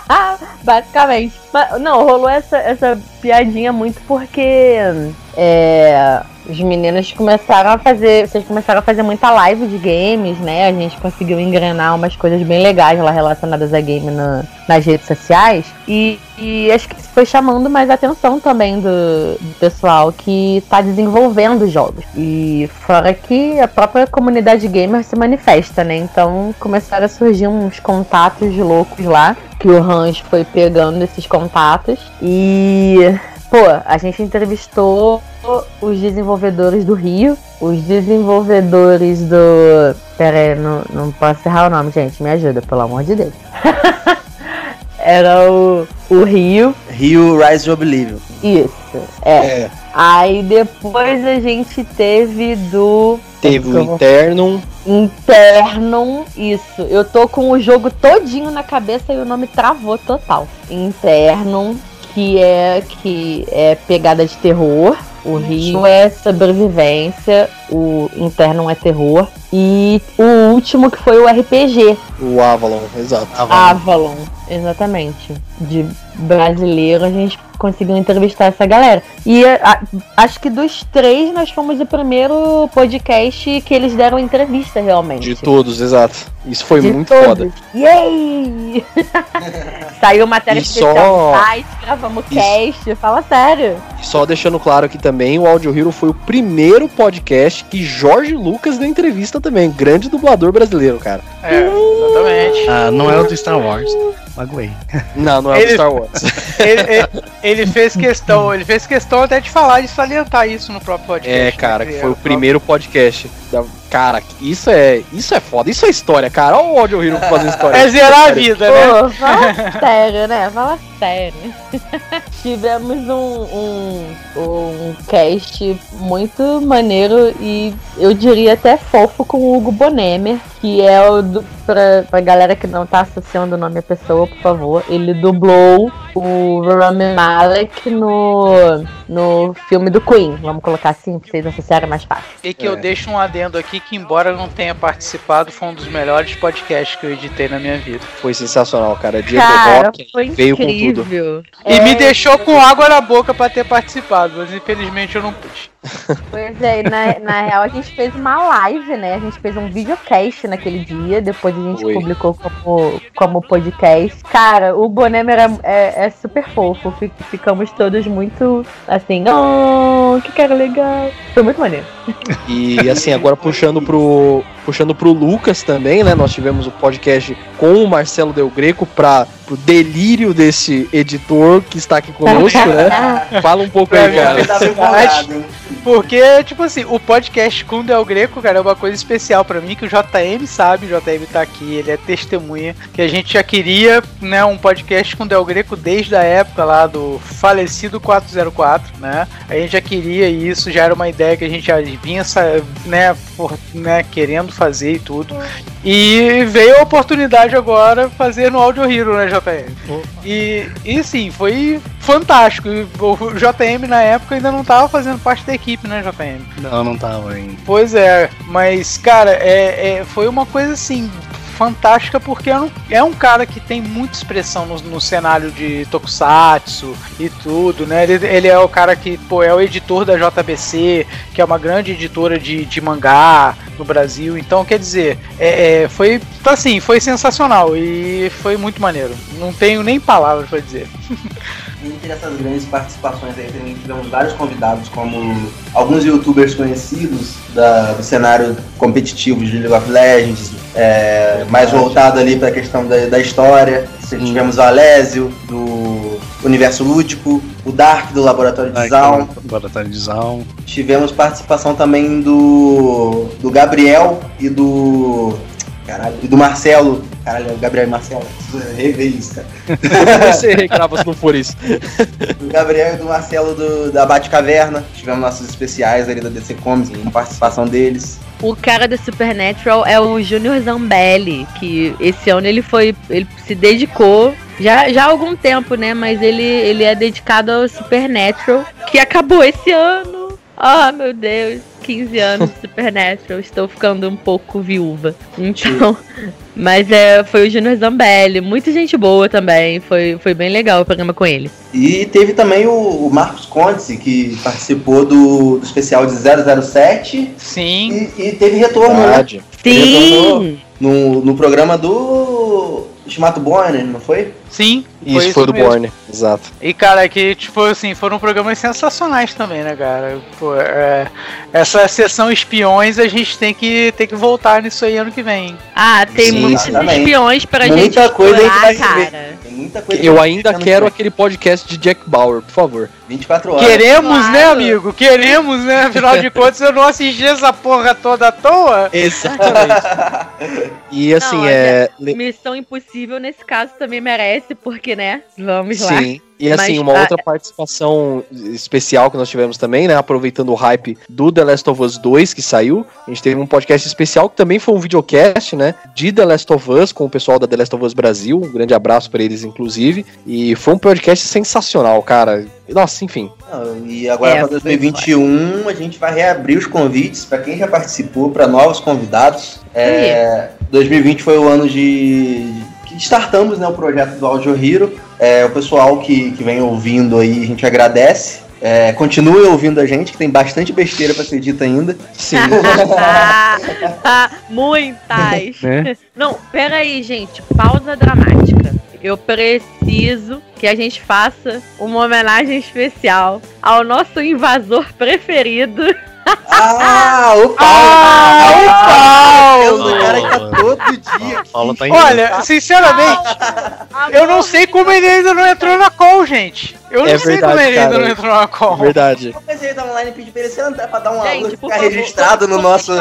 (laughs) Basicamente. Mas, não, rolou essa, essa piadinha muito porque é, os meninos começaram a fazer. Vocês começaram a fazer muita live de games, né? A gente conseguiu engrenar umas coisas bem legais lá relacionadas a game no, nas redes sociais. E, e, acho que foi chamando mais atenção também do, do pessoal que está desenvolvendo jogos. E fora que a própria comunidade gamer se manifesta, né? Então começaram a surgir uns contatos loucos lá. Que o Hans foi pegando esses contatos. E Pô, a gente entrevistou os desenvolvedores do Rio, os desenvolvedores do. Pera aí, não, não posso errar o nome, gente. Me ajuda, pelo amor de Deus. (laughs) Era o, o Rio. Rio Rise of Oblivion. Isso, é. é. Aí depois a gente teve do. Teve o Internum. Internum, isso. Eu tô com o jogo todinho na cabeça e o nome travou total. Internum que é que é pegada de terror. O Rio é sobrevivência, o Interno é terror. E o último que foi o RPG. O Avalon, exato. Avalon, Avalon exatamente. De brasileiro, a gente conseguiu entrevistar essa galera. E a, acho que dos três, nós fomos o primeiro podcast que eles deram entrevista realmente. De todos, exato. Isso foi De muito todos. foda. Yay! (laughs) Saiu matéria e especial só... site, gravamos Isso. cast, fala sério. E só deixando claro aqui também, o Audio Hero foi o primeiro podcast que Jorge Lucas deu entrevista também. Grande dublador brasileiro, cara. É, exatamente. Ah, não é o do Star Wars. Magoei. Não, não é ele, o Star Wars. (laughs) Ele, ele, ele, fez questão, ele fez questão até de falar, de salientar isso no próprio podcast. É, cara, que foi o primeiro podcast da, Cara, isso é, isso é foda, isso é história, cara. Olha o Audio Hero fazendo história. É zerar a vida, né? Pô, fala sério, né? Fala sério. (laughs) Tivemos um, um, um cast muito maneiro e eu diria até fofo com o Hugo Bonemer, que é o do, pra, pra galera que não tá associando o nome à pessoa, por favor. Ele dublou o Rami Malek no, no filme do Queen. Vamos colocar assim, pra vocês associarem mais fácil. E que é. eu deixo um adendo aqui que, embora não tenha participado, foi um dos melhores podcasts que eu editei na minha vida. Foi sensacional, cara. Dia cara, do rock foi veio incrível. com tudo. E é, me deixou com água na boca para ter participado, mas infelizmente eu não pude. Pois é, na, na real a gente fez uma live, né? A gente fez um videocast naquele dia, depois gente Oi. publicou como, como podcast. Cara, o Bonemer é, é, é, super fofo, ficamos todos muito assim, oh, que cara legal. Foi muito maneiro. E assim, agora puxando pro, puxando pro Lucas também, né? Nós tivemos o podcast com o Marcelo Del Greco para o delírio desse editor que está aqui conosco, né? (laughs) Fala um pouco aí, cara. Porque, tipo assim, o podcast com o Del Greco, cara, é uma coisa especial para mim, que o JM sabe, o JM tá aqui, ele é testemunha, que a gente já queria, né, um podcast com o Del Greco desde a época lá do falecido 404, né? A gente já queria isso, já era uma ideia que a gente já vinha, né, por, né querendo fazer e tudo. E veio a oportunidade agora fazer no Audio Hero, né, JM? E, e sim, foi fantástico. O JM na época ainda não tava fazendo parte da equipe, né, JM? Não, não tava ainda. Pois é, mas, cara, é, é foi uma coisa assim fantástica porque é um, é um cara que tem muita expressão no, no cenário de Tokusatsu e tudo, né? Ele, ele, é o cara que pô, é o editor da JBC, que é uma grande editora de, de mangá no Brasil. Então, quer dizer, é, é, foi assim, foi sensacional e foi muito maneiro. Não tenho nem palavras para dizer. (laughs) Entre essas grandes participações aí, também tivemos vários convidados, como alguns youtubers conhecidos da, do cenário competitivo de League of Legends, é, mais voltado ali para a questão da, da história. Tivemos o Alésio, do Universo Lúdico, o Dark, do Laboratório de Zaun. Laboratório de Zaun. Tivemos participação também do, do Gabriel e do. Caralho, e do Marcelo. Caralho, Gabriel e Marcelo. Rever isso, cara. Você regrava se não for isso. do Gabriel e do Marcelo do, da Batcaverna. Tivemos nossos especiais ali da DC Comics, com participação deles. O cara do Supernatural é o Junior Zambelli, que esse ano ele foi. ele se dedicou. Já, já há algum tempo, né? Mas ele, ele é dedicado ao Supernatural, que acabou esse ano. Ah, oh, meu Deus. 15 anos de Supernatural, estou ficando um pouco viúva. Então, (laughs) mas é, foi o Junior Zambelli, muita gente boa também, foi, foi bem legal o programa com ele. E teve também o, o Marcos Conte, que participou do, do especial de 007. Sim. E, e teve retorno, né? Verdade. né? Sim. No, no programa do Shimato Bonner, não foi? Sim. Isso, foi, foi do Borne, exato. E, cara, que, tipo, assim, foram programas sensacionais também, né, cara? Pô, é, essa sessão espiões a gente tem que, tem que voltar nisso aí ano que vem. Ah, tem Sim, muitos espiões pra muita gente Muita coisa explorar, cara. Tem muita coisa Eu ainda quero aquele podcast de Jack Bauer, por favor. 24 horas. Queremos, Claro. né, amigo? Queremos, né? Afinal de (laughs) contas, eu não assisti essa porra toda à toa. Exatamente. (laughs) E assim, Não, é. Missão Impossível, nesse caso, também merece, porque, né? Vamos lá. Sim. E assim, Mas, uma ah, outra participação especial que nós tivemos também, né? Aproveitando o hype do The Last of Us 2 que saiu. A gente teve um podcast especial que também foi um videocast, né? De The Last of Us com o pessoal da The Last of Us Brasil. Um grande abraço para eles, inclusive. E foi um podcast sensacional, cara. Nossa, enfim. E agora É, para 2021 a gente vai reabrir os convites para quem já participou, para novos convidados. É, 2020 foi o ano de startamos né, o projeto do Audio Hero. É, o pessoal que, que vem ouvindo aí, a gente agradece. É, continue ouvindo a gente, que tem bastante besteira para ser dita ainda. Sim. (laughs) Muitas. Né? Não, pera aí, gente. Pausa dramática. Eu preciso que a gente faça uma homenagem especial ao nosso invasor preferido. Ah, o Paulo! Ah, o Paulo! O cara que tá todo dia. Paulo tá Olha, sinceramente, eu não sei como ele ainda não entrou na call, gente. Eu É não sei verdade, como ele ainda cara. não entrou na call. Verdade. Mas ele tá online e pediu pra ele sentar pra dar um aula e ficar favor, registrado no nosso.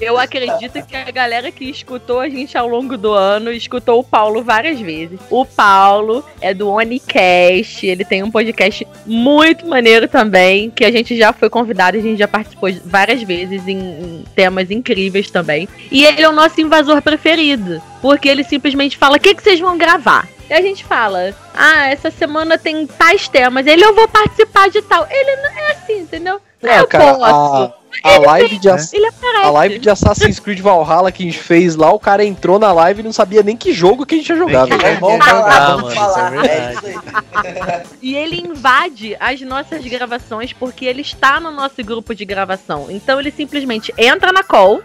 Eu acredito que a galera que escutou a gente ao longo do ano escutou o Paulo várias vezes. O Paulo é do Onicast, ele tem um podcast muito maneiro também, que a gente já foi convidado, a gente já participou várias vezes em, em temas incríveis também. E ele é o nosso invasor preferido, porque ele simplesmente fala: o que, que vocês vão gravar? E a gente fala, ah, essa semana tem tais temas. Ele, eu vou participar de tal. Ele não é assim, entendeu? Não, eu cara, posso. a, a live de aparece. a live de Assassin's Creed Valhalla que a gente fez lá, o cara entrou na live e não sabia nem que jogo que a gente ia jogar. É falar, jogar, mano, falar. é É isso aí. E ele invade as nossas gravações porque ele está no nosso grupo de gravação. Então ele simplesmente entra na call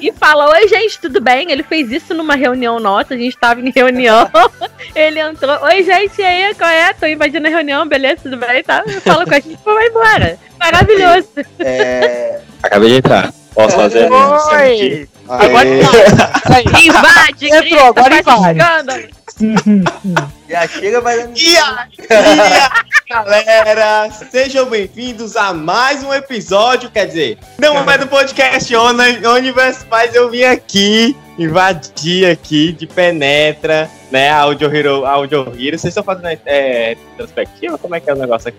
e fala: Oi, gente, tudo bem? Ele fez isso numa reunião nossa, a gente estava em reunião. (laughs) ele entrou: Oi, gente, e aí, qual é? Tô invadindo a reunião, beleza, tudo bem? Tá? Fala com a gente e vai embora. Maravilhoso. É, Acabei de entrar. Posso fazer a? Oi! Agora não. Invade, Entrou, agora invade. escândalo. (laughs) já chega, vai dando. E aí, galera, sejam bem-vindos a mais um episódio, quer dizer, não é do podcast Oni- Universe, mas eu vim aqui, invadir aqui de penetra, né, a Audio Hero, a Audio Hero, vocês estão fazendo é, retrospectiva? Como é que é o negócio aqui?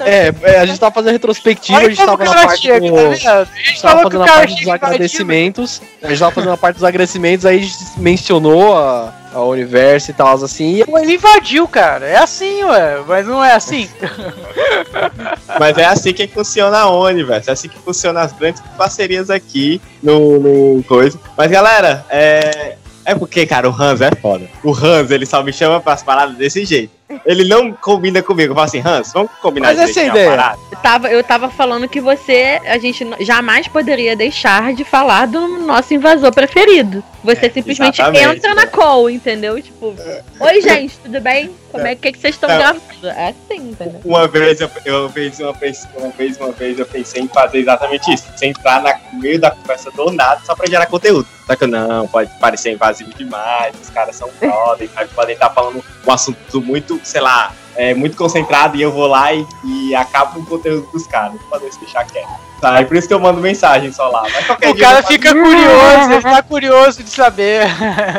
É, é, a gente tava fazendo retrospectiva, a gente tava na parte chega, do. tá? A gente tava fazendo a parte dos agradecimentos. A gente tava fazendo a parte dos agradecimentos, aí a gente mencionou a, a Universo e tal, assim. E Ele invadiu, cara. É assim, ué. Mas não é assim. (laughs) Mas é assim que funciona a Universe, é assim que funciona as grandes parcerias aqui no, no coisa. Mas galera, é. É porque, cara, o Hans é foda. O Hans, ele só me chama pras paradas desse jeito. Ele não combina comigo. Eu falo assim, Hans, vamos combinar Mas essa ideia. Eu tava, eu tava falando que você, a gente jamais poderia deixar de falar do nosso invasor preferido. Você É, simplesmente exatamente. entra na call, entendeu? Tipo, oi gente, tudo bem? Como é que que vocês estão Não. gravando? É assim, entendeu? Uma vez eu, eu fiz uma vez, uma vez, uma vez eu pensei em fazer exatamente isso. Você entrar na- no meio da conversa do nada só pra gerar conteúdo. Só que não, pode parecer invasivo demais, os caras são brother, (laughs) podem estar falando um assunto muito, sei lá, é, muito concentrado e eu vou lá e, e acabo com o conteúdo dos caras. Podem se deixar quieto. Tá, é por isso que eu mando mensagem só lá. O cara fica curioso, (laughs) ele tá curioso de saber.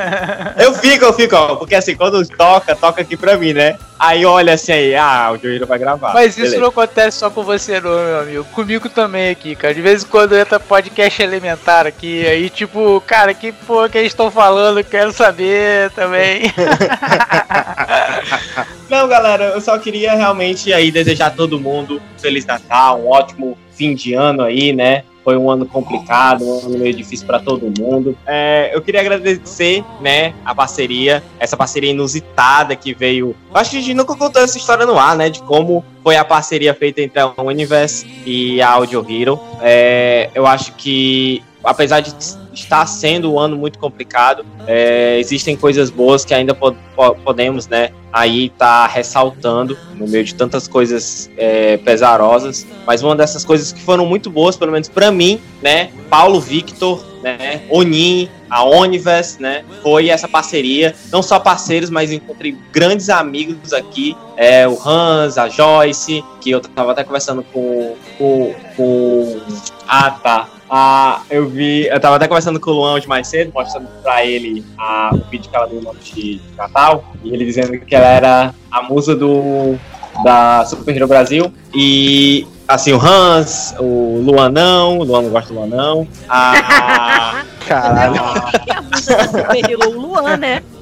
(laughs) Eu fico, eu fico, ó, porque assim, quando toca, toca aqui pra mim, né? Aí olha assim aí, ah, o Joelho vai gravar. Mas isso Beleza. não acontece só com você, não, meu amigo. Comigo também aqui, cara. De vez em quando entra podcast elementar aqui. Aí, tipo, cara, que porra que eles estão falando? Quero saber também. (laughs) Não, galera, eu só queria realmente aí desejar a todo mundo um Feliz Natal, um ótimo fim de ano aí, né? Foi um ano complicado, um ano meio difícil para todo mundo. É, eu queria agradecer, né, a parceria, essa parceria inusitada que veio. Eu acho que a gente nunca contou essa história no ar, né? De como foi a parceria feita entre a Universe e a Audio Hero. É, eu acho que, apesar de estar sendo um ano muito complicado, é, existem coisas boas que ainda po- po- podemos, né, aí tá ressaltando no meio de tantas coisas é, pesarosas. Mas uma dessas coisas que foram muito boas, pelo menos pra mim, né, Paulo Victor, né, Onin, a Onivers, né, foi essa parceria. Não só parceiros, mas encontrei grandes amigos aqui, é, o Hans, a Joyce, que eu tava até conversando com, com ah, tá. Ah, eu vi. Eu tava até conversando com o Luan hoje mais cedo, mostrando pra ele a, o vídeo que ela deu no de Natal. E ele dizendo que ela era a musa do da Super Hero Brasil. E assim, o Hans, o Luanão, o Luan não gosta do Luanão. A. (laughs) Caralho. A música do Super Hero, o Luan, né? (laughs)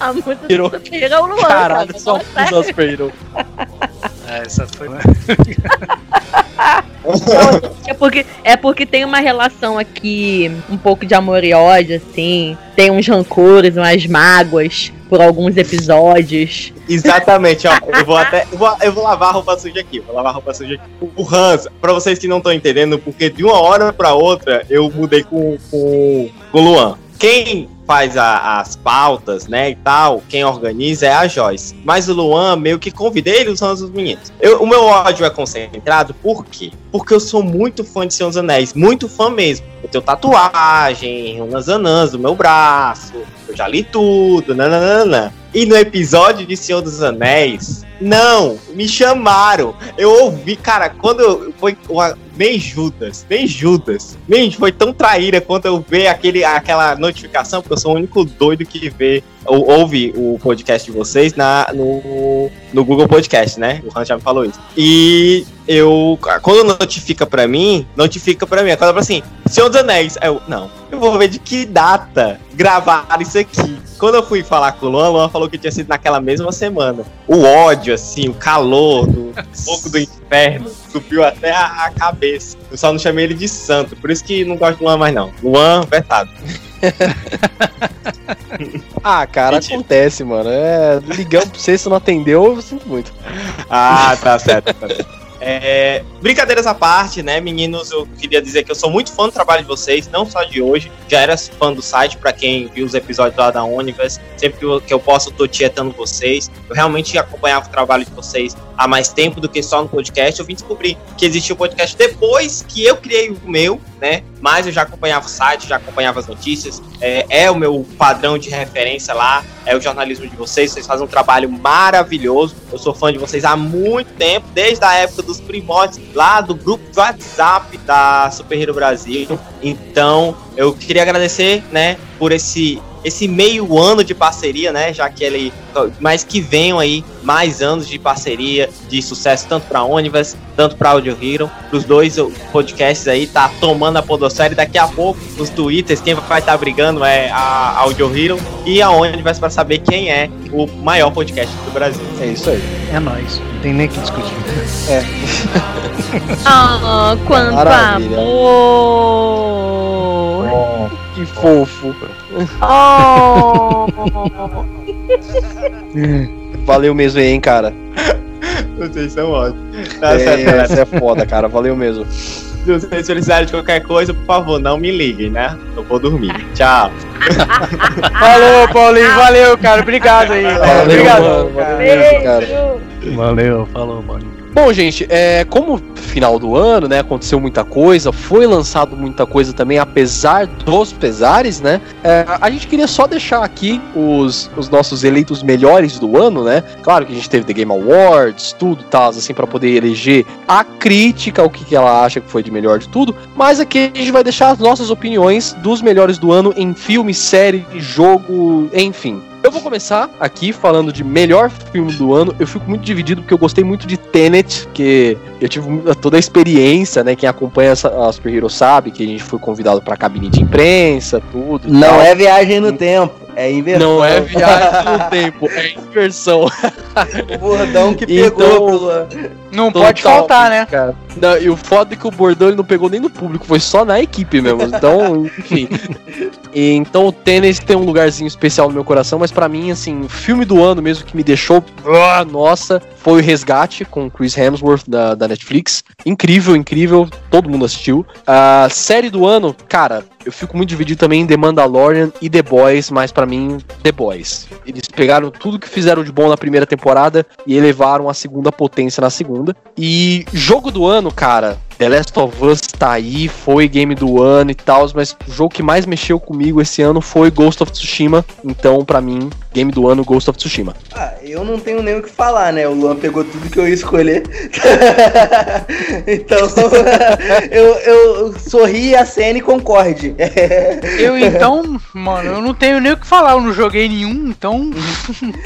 A música Super Hero é o Luan. Caralho, cara. só um Super Hero. Essa foi. (laughs) É porque, é porque tem uma relação aqui, um pouco de amor e ódio, assim. Tem uns rancores, umas mágoas por alguns episódios. Exatamente, ó. Eu vou (laughs) até. Eu vou, eu vou lavar a roupa suja aqui. Vou lavar a roupa suja aqui. O Hans, pra vocês que não estão entendendo, porque de uma hora pra outra eu mudei com, com, com o Luan. Quem faz a- as pautas, né, e tal, quem organiza é a Joyce. Mas o Luan meio que convida ele os Hans os meninos. Eu- o meu ódio é concentrado, por quê? Porque eu sou muito fã de Senhor dos Anéis, muito fã mesmo. Eu tenho tatuagem, umas anãs do meu braço, eu já li tudo, nananana. E no episódio de Senhor dos Anéis, não, me chamaram. Eu ouvi, cara, quando foi uma, nem Judas, nem Judas, nem foi tão traíra quanto eu ver aquele, aquela notificação, porque eu sou o único doido que vê ou ouve o podcast de vocês na, no, no Google Podcast, né? O Hans já me falou isso. E eu, quando notifica pra mim, notifica pra mim. Eu falo assim, Senhor dos Anéis, eu, não, eu vou ver de que data gravaram isso aqui. Quando eu fui falar com o Luan, o Luan falou que tinha sido naquela mesma semana. O ódio, assim, o calor do fogo do inferno subiu até a, a cabeça. Eu só não chamei ele de santo, por isso que não gosto do Luan mais não. Luan, vetado. (laughs) Ah, cara, Mentira. acontece, mano. É, ligamos pra você, se não atendeu, eu sinto muito. Ah, tá certo. tá certo. É, brincadeiras à parte, né, meninos? Eu queria dizer que eu sou muito fã do trabalho de vocês, não só de hoje. Já era fã do site, pra quem viu os episódios lá da Universe. Sempre que eu, eu posso, eu tô tietando vocês. Eu realmente acompanhava o trabalho de vocês há mais tempo do que só no podcast. Eu vim descobrir que existia o podcast depois que eu criei o meu, né? Mas eu já acompanhava o site, já acompanhava as notícias. É, é o meu padrão de referência lá, é o jornalismo de vocês. Vocês fazem um trabalho maravilhoso. Eu sou fã de vocês há muito tempo, desde a época dos primórdios, lá do grupo do WhatsApp da Super Hero Brasil. Então, eu queria agradecer, né, por esse esse meio ano de parceria, né, já que ele mas que venham aí mais anos de parceria, de sucesso tanto para Onivers, tanto para Audio Hero, os dois podcasts aí tá tomando a podosfera e daqui a pouco os twitters quem vai estar brigando é a Audio Hero e a Onivers para saber quem é o maior podcast do Brasil. É isso aí. É nóis. Não tem nem o que discutir. (laughs) Ah, quanto Maravilha. amor! Que fofo. Oh! (laughs) Valeu mesmo aí, hein, cara. Vocês são ótimos. Tá é, certo, galera. É foda, cara. Valeu mesmo. Se vocês precisarem de qualquer coisa, por favor, não me liguem, né? Eu vou dormir. Tchau. (laughs) Falou, Paulinho. Valeu, cara. Obrigado aí. Valeu, Obrigado, mano. Valeu, cara. Valeu, falou, mano. Bom, gente, é, como final do ano, né, aconteceu muita coisa, foi lançado muita coisa também, apesar dos pesares, né, é, a gente queria só deixar aqui os, os nossos eleitos melhores do ano, né, claro que a gente teve The Game Awards, tudo tal, assim, para poder eleger a crítica, o que, que ela acha que foi de melhor de tudo, mas aqui a gente vai deixar as nossas opiniões dos melhores do ano em filme, série, jogo, enfim. Eu vou começar aqui falando de melhor filme do ano. Eu fico muito dividido porque eu gostei muito de Tenet, que eu tive toda a experiência, né? Quem acompanha a Super Hero sabe que a gente foi convidado pra cabine de imprensa, tudo. Não tal. é viagem no tempo. É inversão. Não é viagem no tempo, é inversão. o bordão que pegou então, Não pode faltar, né? Cara. Não, e o foda é que o bordão ele não pegou nem no público, foi só na equipe mesmo. Então, enfim. E, então o tênis tem um lugarzinho especial no meu coração, mas para mim, assim, o filme do ano mesmo que me deixou. Oh, nossa, foi o Resgate com Chris Hemsworth da, da Netflix. Incrível, incrível. Todo mundo assistiu. A série do ano, cara, eu fico muito dividido também em The Mandalorian e The Boys, mas para mim, The Boys. Eles pegaram tudo que fizeram de bom na primeira temporada e elevaram a segunda potência na segunda. E jogo do ano, cara, The Last of Us tá aí, foi game do ano e tal, mas o jogo que mais mexeu comigo esse ano foi Ghost of Tsushima. Então, para mim, game do ano Ghost of Tsushima. Ah, eu não tenho nem o que falar, né? O Luan pegou tudo que eu ia escolher. (laughs) então, (laughs) eu, eu sorri a cena e concorde. (laughs) eu então, mano, eu não tenho nem o que falar, eu não joguei nenhum, então.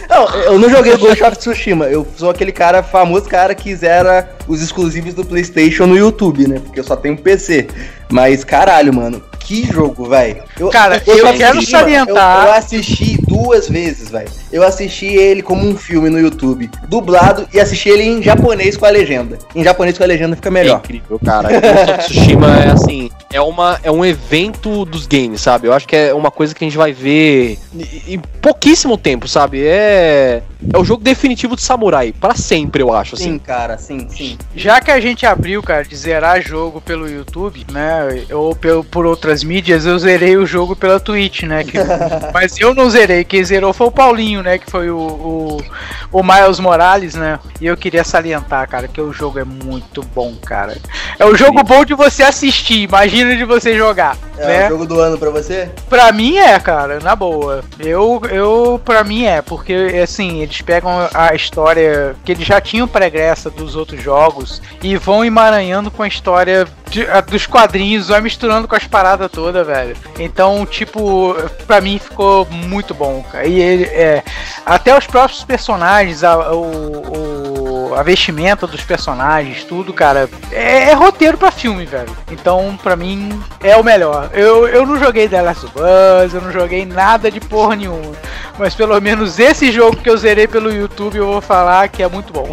não, eu não joguei Ghost of Tsushima. Eu sou aquele cara, famoso cara que zera os exclusivos do PlayStation no YouTube. YouTube, né? Porque eu só tenho PC. Mas caralho, mano, que jogo, velho. Cara, eu, eu quero salientar. Eu, eu, assisti duas vezes, velho. Eu assisti ele como um filme no YouTube, dublado, e assisti ele em japonês com a legenda. Em japonês com a legenda fica melhor. É incrível, cara. Ghost of Tsushima é assim, é, uma, é um evento dos games, sabe? Eu acho que é uma coisa que a gente vai ver em pouquíssimo tempo, sabe? É, é o jogo definitivo de samurai, para sempre, eu acho. Assim. Sim, cara, sim, sim. Já que a gente abriu, cara, de zerar jogo pelo YouTube, né? Ou por outras mídias, eu zerei o jogo pela Twitch, né? Que, (laughs) mas eu não zerei, quem zerou foi o Paulinho, né? Que foi o, o, o, Miles Morales, né? E eu queria salientar, cara, que o jogo é muito bom, cara. É o jogo bom de você assistir, imagina de você jogar. É né? o jogo do ano pra você? Pra mim é, cara, na boa. Eu, eu pra mim é, porque assim, eles pegam a história que eles já tinham pregressa dos outros jogos e vão emaranhando com a história de, a, dos quadrinhos, vai misturando com as paradas toda, velho. Então, tipo, pra mim ficou muito bom, cara. E ele, é, até os próprios personagens, a, o, o, a vestimenta dos personagens, tudo, cara, é, é roteiro pra filme, velho. Então, pra mim, é o melhor. Eu, eu não joguei The Last of Us, eu não joguei nada de porra nenhuma. Mas pelo menos esse jogo que eu zerei pelo YouTube, eu vou falar que é muito bom.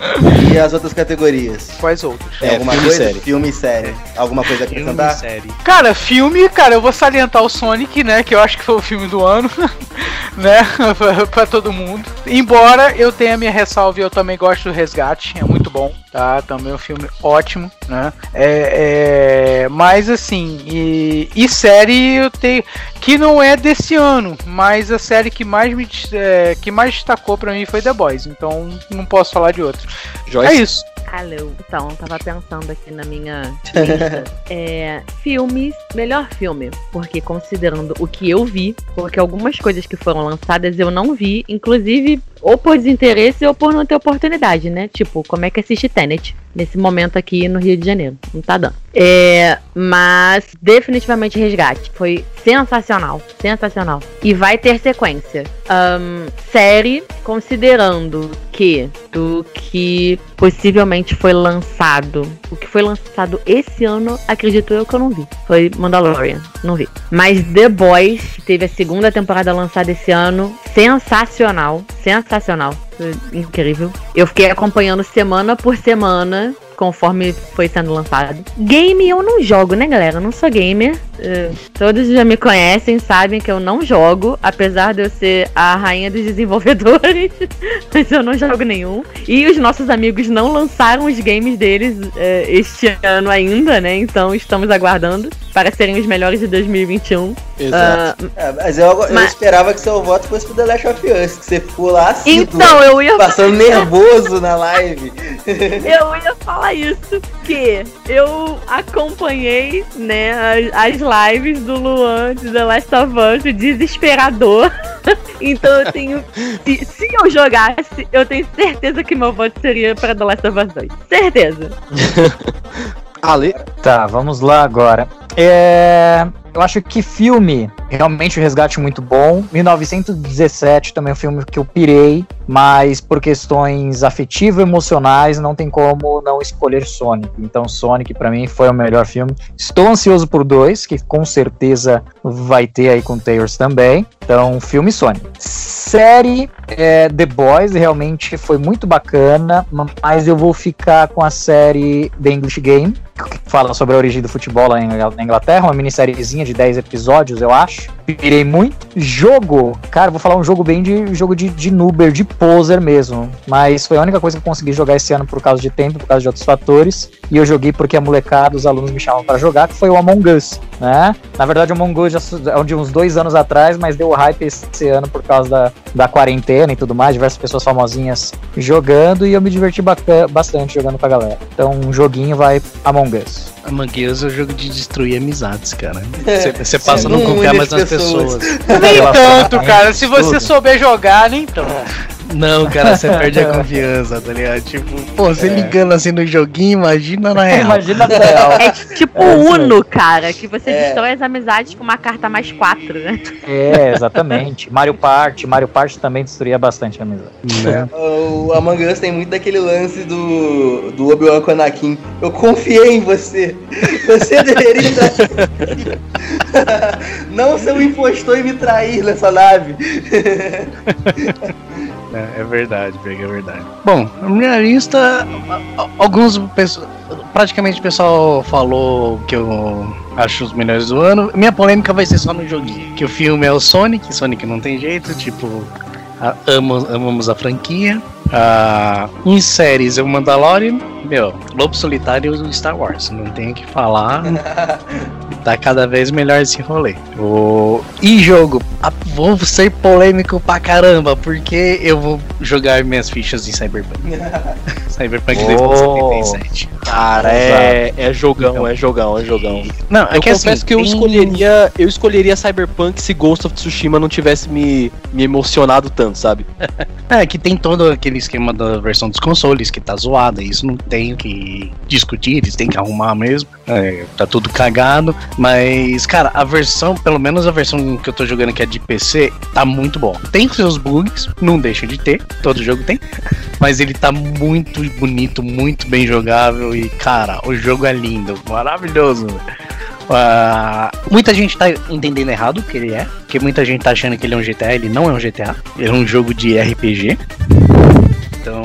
(laughs) e as outras categorias? Quais outras? É, alguma filme coisa? Série. Filme e série. Alguma coisa a acrescentar? Filme série. Cara, filme, cara, eu vou salientar o Sonic, né? Que eu acho que foi o filme do ano, (laughs) né? (laughs) pra todo mundo. Embora eu tenha minha ressalva e eu também gosto do Resgate, é muito bom, tá? Também é um filme ótimo, né? É, é, mas assim, e, e, série eu tenho. Que não é desse ano, mas a série que mais me é, que mais destacou para mim foi The Boys, então não posso falar de outro. Joyce? É isso. Alô. Então, tava pensando aqui na minha lista. (laughs) é, filmes, melhor filme. Porque considerando o que eu vi, porque algumas coisas que foram lançadas eu não vi, inclusive ou por desinteresse ou por não ter oportunidade, né? Tipo, como é que assiste Tenet nesse momento aqui no Rio de Janeiro? Não tá dando. É, mas definitivamente Resgate. Foi sensacional, sensacional. E vai ter sequência. Um, série, considerando que do que possivelmente foi lançado, o que foi lançado esse ano, acredito eu que eu não vi. Foi Mandalorian, não vi. Mas The Boys, teve a segunda temporada lançada esse ano, sensacional, sensacional sensacional. Incrível. Eu fiquei acompanhando semana por semana conforme foi sendo lançado. Game eu não jogo, né, galera? Eu não sou gamer. Uh, todos já me conhecem, sabem que eu não jogo, apesar de eu ser a rainha dos desenvolvedores, (laughs) mas eu não jogo nenhum. E os nossos amigos não lançaram os games deles uh, este ano ainda, né? Então estamos aguardando para serem os melhores de 2021. Exato. Uh, é, mas eu, eu mas... esperava que seu voto fosse pro The Last of Us, que você ficou lá assim, então, eu ia passando nervoso na live. (laughs) eu ia falar isso, que eu acompanhei, né, as, as lives do Luan de The Last of Us, desesperador. (laughs) então eu tenho. Se, se, eu jogasse, eu tenho certeza que meu voto seria para The Last of Us 2. Certeza. (laughs) Ale. Tá, vamos lá agora. É, eu acho que filme, realmente o resgate muito bom. 1917 também é um filme que eu pirei, mas por questões afetivo-emocionais não tem como não escolher Sonic. Então Sonic para mim foi o melhor filme. Estou ansioso por dois, que com certeza vai ter aí com Tails também. Então filme Sonic. Série é, The Boys realmente foi muito bacana, mas eu vou ficar com a série The English Game fala sobre a origem do futebol lá na Inglaterra, uma minissériezinha de 10 episódios, eu acho. Pirei muito. Jogo, cara, vou falar um jogo bem de jogo de, de Nuber, de poser mesmo. Mas foi a única coisa que eu consegui jogar esse ano por causa de tempo, por causa de outros fatores. E eu joguei porque a molecada, os alunos me chamavam para jogar, que foi o Among Us, né? Na verdade, o Among Us já é de uns dois anos atrás, mas deu hype esse ano por causa da, da quarentena e tudo mais, diversas pessoas famosinhas jogando, e eu me diverti bastante jogando com a galera. Então, um joguinho vai Among Us. Among Us é o jogo de destruir amizades, cara. Você passa a não confiar mais nas pessoas. Nem tanto, cara. Se você souber jogar, nem tanto. Não, cara, você (laughs) perde a confiança, tá ligado? Tipo, pô, você é. ligando assim no joguinho, imagina na (laughs) real. imagina (laughs) na real. É tipo é, Uno, cara, que você é. destrói as amizades com uma carta mais quatro, né? É, exatamente. Mario Party, Mario Party também destruía bastante a amizade. Né? O Among Us tem muito daquele lance do, do Obi-Wan com Anakin. Eu confiei em você. Você deveria estar Não ser um impostor e me trair nessa nave. É, é verdade, Vega, é verdade. Bom, a minha lista, alguns praticamente o pessoal falou que eu acho os melhores do ano. Minha polêmica vai ser só no joguinho. Que o filme é o Sonic, Sonic não tem jeito, tipo, amo, amamos a franquia. Em séries, o Mandalorian, meu, Lobo Solitário e Star Wars, não tenho o que falar. (laughs) tá cada vez melhor esse rolê. O... E jogo, vou ser polêmico pra caramba, porque eu vou jogar minhas fichas em Cyberpunk. (laughs) Cyberpunk oh, 2077. Cara, é, é jogão, então, é jogão, é jogão. Não, é eu que confesso assim, que eu escolheria, eu escolheria Cyberpunk se Ghost of Tsushima não tivesse me, me emocionado tanto, sabe? (laughs) é, que tem todo aquele esquema da versão dos consoles que tá zoada, isso não tem que discutir, eles têm que arrumar mesmo. É, tá tudo cagado, mas, cara, a versão, pelo menos a versão que eu tô jogando que é de PC, tá muito bom. Tem seus bugs, não deixa de ter, todo jogo tem, (laughs) mas ele tá muito bonito, muito bem jogável e, cara, o jogo é lindo, maravilhoso. Uh, muita gente tá entendendo errado o que ele é, porque muita gente tá achando que ele é um GTA, ele não é um GTA, ele é um jogo de RPG. Então,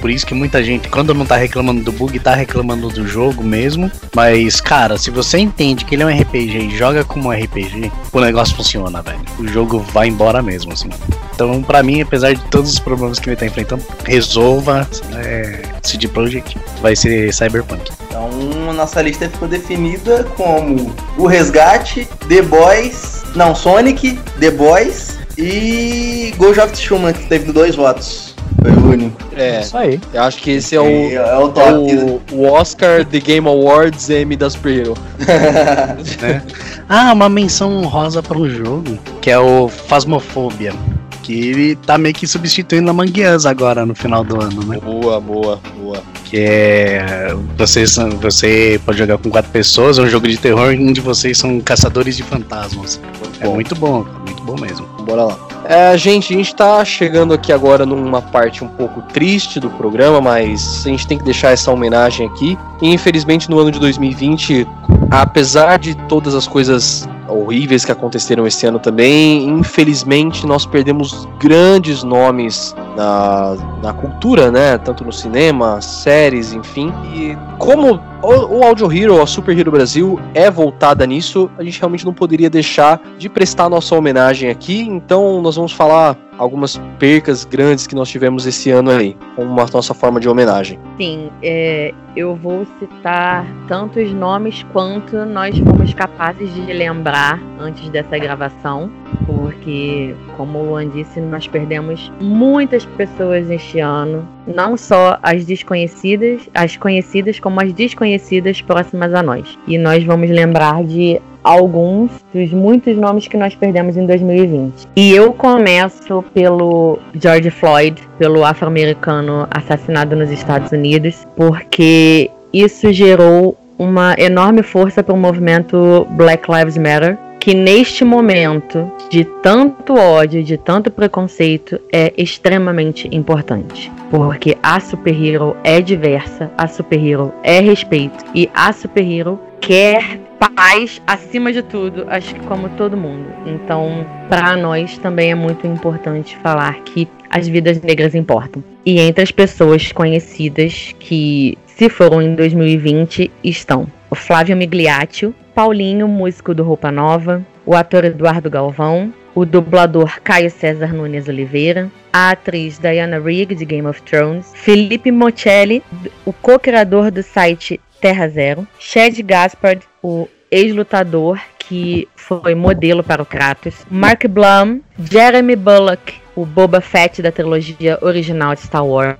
por isso que muita gente, quando não tá reclamando do bug, tá reclamando do jogo mesmo. Mas, cara, se você entende que ele é um RPG e joga como RPG, o negócio funciona, velho. O jogo vai embora mesmo, assim. Então, para mim, apesar de todos os problemas que ele tá enfrentando, resolva é, CD Projekt, vai ser Cyberpunk. Então, nossa lista ficou definida como O Resgate, The Boys, não, Sonic, The Boys e Ghost of Tsushima, que teve dois votos. Foi o único. É, isso aí. Eu acho que esse é o, é, é o, top, o, o, Oscar The Game Awards M da Superhero. (laughs) né? Ah, uma menção honrosa para um jogo que é o Phasmophobia. Que ele tá meio que substituindo a Mangueas agora no final do ano, né? Boa, boa, boa. Que é. Vocês, você pode jogar com quatro pessoas, é um jogo de terror onde vocês são caçadores de fantasmas. Muito é muito bom, muito bom mesmo. Bora lá. É, gente, a gente tá chegando aqui agora numa parte um pouco triste do programa, mas a gente tem que deixar essa homenagem aqui. E infelizmente no ano de 2020, apesar de todas as coisas horríveis que aconteceram esse ano também. Infelizmente, nós perdemos grandes nomes na, na cultura, né? Tanto no cinema, séries, enfim. E como o, o Audio Hero, a Super Hero Brasil, é voltada nisso, a gente realmente não poderia deixar de prestar nossa homenagem aqui. Então, nós vamos falar algumas percas grandes que nós tivemos esse ano aí, como uma nossa forma de homenagem. Sim, é, eu vou citar tantos nomes quanto nós fomos capazes de lembrar antes dessa gravação, porque, como o Luan disse, nós perdemos muitas pessoas este ano, não só as desconhecidas, as conhecidas, como as desconhecidas próximas a nós. E nós vamos lembrar de alguns dos muitos nomes que nós perdemos em 2020. E eu começo pelo George Floyd, pelo afro-americano assassinado nos Estados Unidos, porque isso gerou uma enorme força para o movimento Black Lives Matter, que neste momento de tanto ódio, de tanto preconceito, é extremamente importante. Porque a superhero é diversa, a superhero é respeito e a superhero quer paz acima de tudo, acho que como todo mundo. Então, para nós também é muito importante falar que as vidas negras importam. E entre as pessoas conhecidas que se foram em 2020 estão o Flávio Migliaccio, Paulinho, músico do Roupa Nova, o ator Eduardo Galvão, o dublador Caio César Nunes Oliveira, a atriz Diana Rigg de Game of Thrones, Felipe Mocelli, o co-criador do site Terra Zero, Chad Gaspard, o ex-lutador que foi modelo para o Kratos, Mark Blum, Jeremy Bullock, o Boba Fett da trilogia original de Star Wars,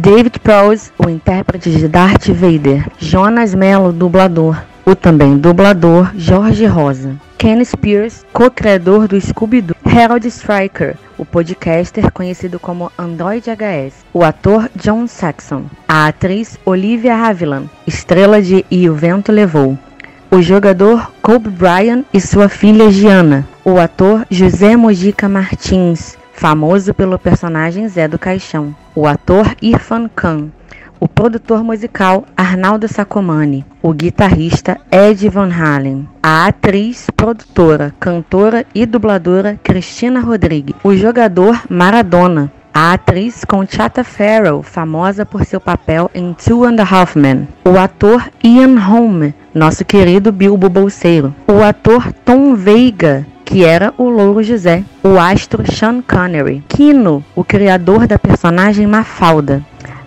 David Prowse, o intérprete de Darth Vader, Jonas Mello, dublador, o também dublador Jorge Rosa, Ken Spears, co-criador do Scooby-Doo, Harold Stryker, o podcaster conhecido como Android HS, o ator John Saxon, a atriz Olivia Havilland, estrela de E o Vento Levou, o jogador Kobe Bryant e sua filha Gianna, o ator José Mojica Martins, famoso pelo personagem Zé do Caixão, o ator Irfan Khan, o produtor musical Arnaldo Sacomani, o guitarrista Ed Van Halen, a atriz, produtora, cantora e dubladora Cristina Rodrigues, o jogador Maradona, a atriz Conchata Farrell, famosa por seu papel em Two and a Half Men, o ator Ian Holm, nosso querido Bilbo Bolseiro, o ator Tom Veiga, que era o Louro José, o astro Sean Connery, Kino, o criador da personagem Mafalda,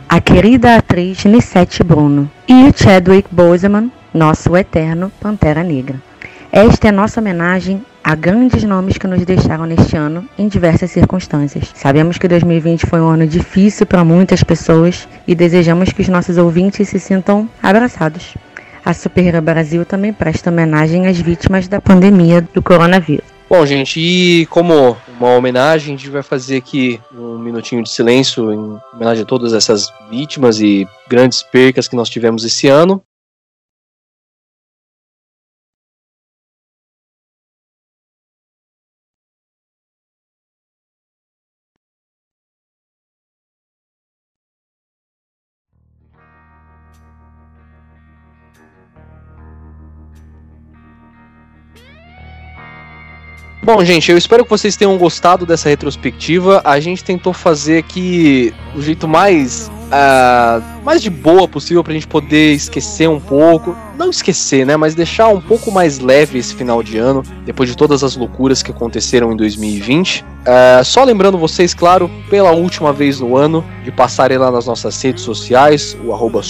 a querida atriz Nissete Bruno e Chadwick Boseman, nosso eterno Pantera Negra. Esta é nossa homenagem a grandes nomes que nos deixaram neste ano em diversas circunstâncias. Sabemos que 2020 foi um ano difícil para muitas pessoas e desejamos que os nossos ouvintes se sintam abraçados. A Superhero Brasil também presta homenagem às vítimas da pandemia do coronavírus. Bom, gente, e como uma homenagem, a gente vai fazer aqui um minutinho de silêncio em homenagem a todas essas vítimas e grandes percas que nós tivemos esse ano. Bom, gente, eu espero que vocês tenham gostado dessa retrospectiva. A gente tentou fazer aqui o jeito mais uh, mais de boa possível pra gente poder esquecer um pouco. Não esquecer, né? Mas deixar um pouco mais leve esse final de ano, depois de todas as loucuras que aconteceram em 2020. Uh, ah, só lembrando vocês, claro, pela última vez no ano, de passarem lá nas nossas redes sociais, o arroba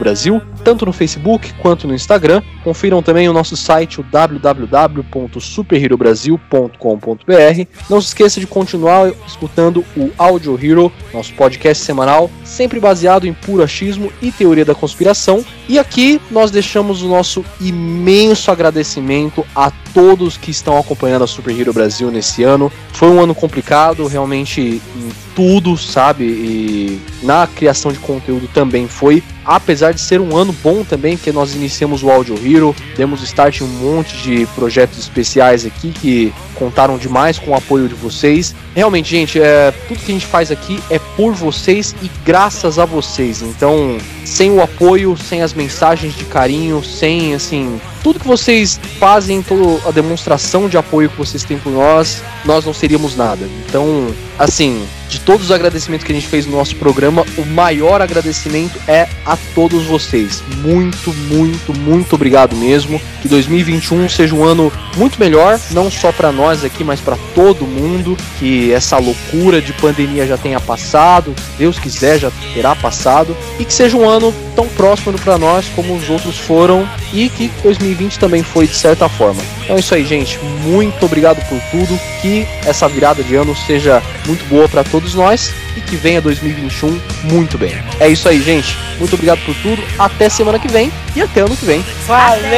Brasil, tanto no Facebook quanto no Instagram. Confiram também o nosso site, o www.superherobrasil.com.br. Não se esqueça de continuar escutando o Audio Hero, nosso podcast semanal, sempre baseado em puro achismo e teoria da conspiração. E aqui nós deixamos o nosso imenso agradecimento a todos que estão acompanhando a Super Hero Brasil nesse ano. Foi um ano complicado, realmente em tudo, sabe? E na criação de conteúdo também foi. Apesar de ser um ano bom também, que nós iniciamos o Audio Hero, demos start em um monte de projetos especiais aqui que contaram demais com o apoio de vocês. Realmente, gente, é, tudo que a gente faz aqui é por vocês e graças a vocês. Então, sem o apoio, sem as mensagens de carinho, sem assim tudo que vocês fazem, todo, a demonstração de apoio que vocês têm por nós, nós não seríamos nada. Então, assim, de todos os agradecimentos que a gente fez no nosso programa, o maior agradecimento é a todos vocês. Muito, muito, muito obrigado mesmo. Que 2021 seja um ano muito melhor, não só para nós aqui, mas para todo mundo. Que essa loucura de pandemia já tenha passado, Deus quiser já terá passado, e que seja um ano tão próximo para nós como os outros foram e que 2020 também foi de certa forma. Então é isso aí, gente. Muito obrigado por tudo. Que essa virada de ano seja muito boa para todos nós e que venha 2021 muito bem. É isso aí, gente. Muito obrigado por tudo. Até semana que vem e até ano que vem. Valeu!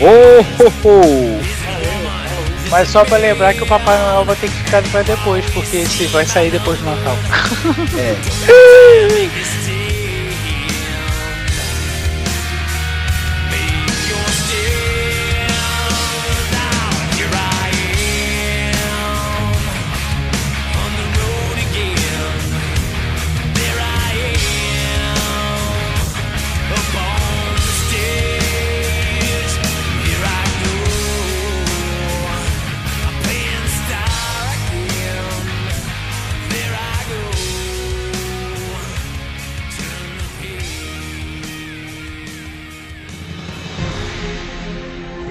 Oh, oh, oh. Mas só pra lembrar que o Papai Noel vai ter que ficar pra depois, porque esse vai sair depois do Natal. (laughs) (laughs) É.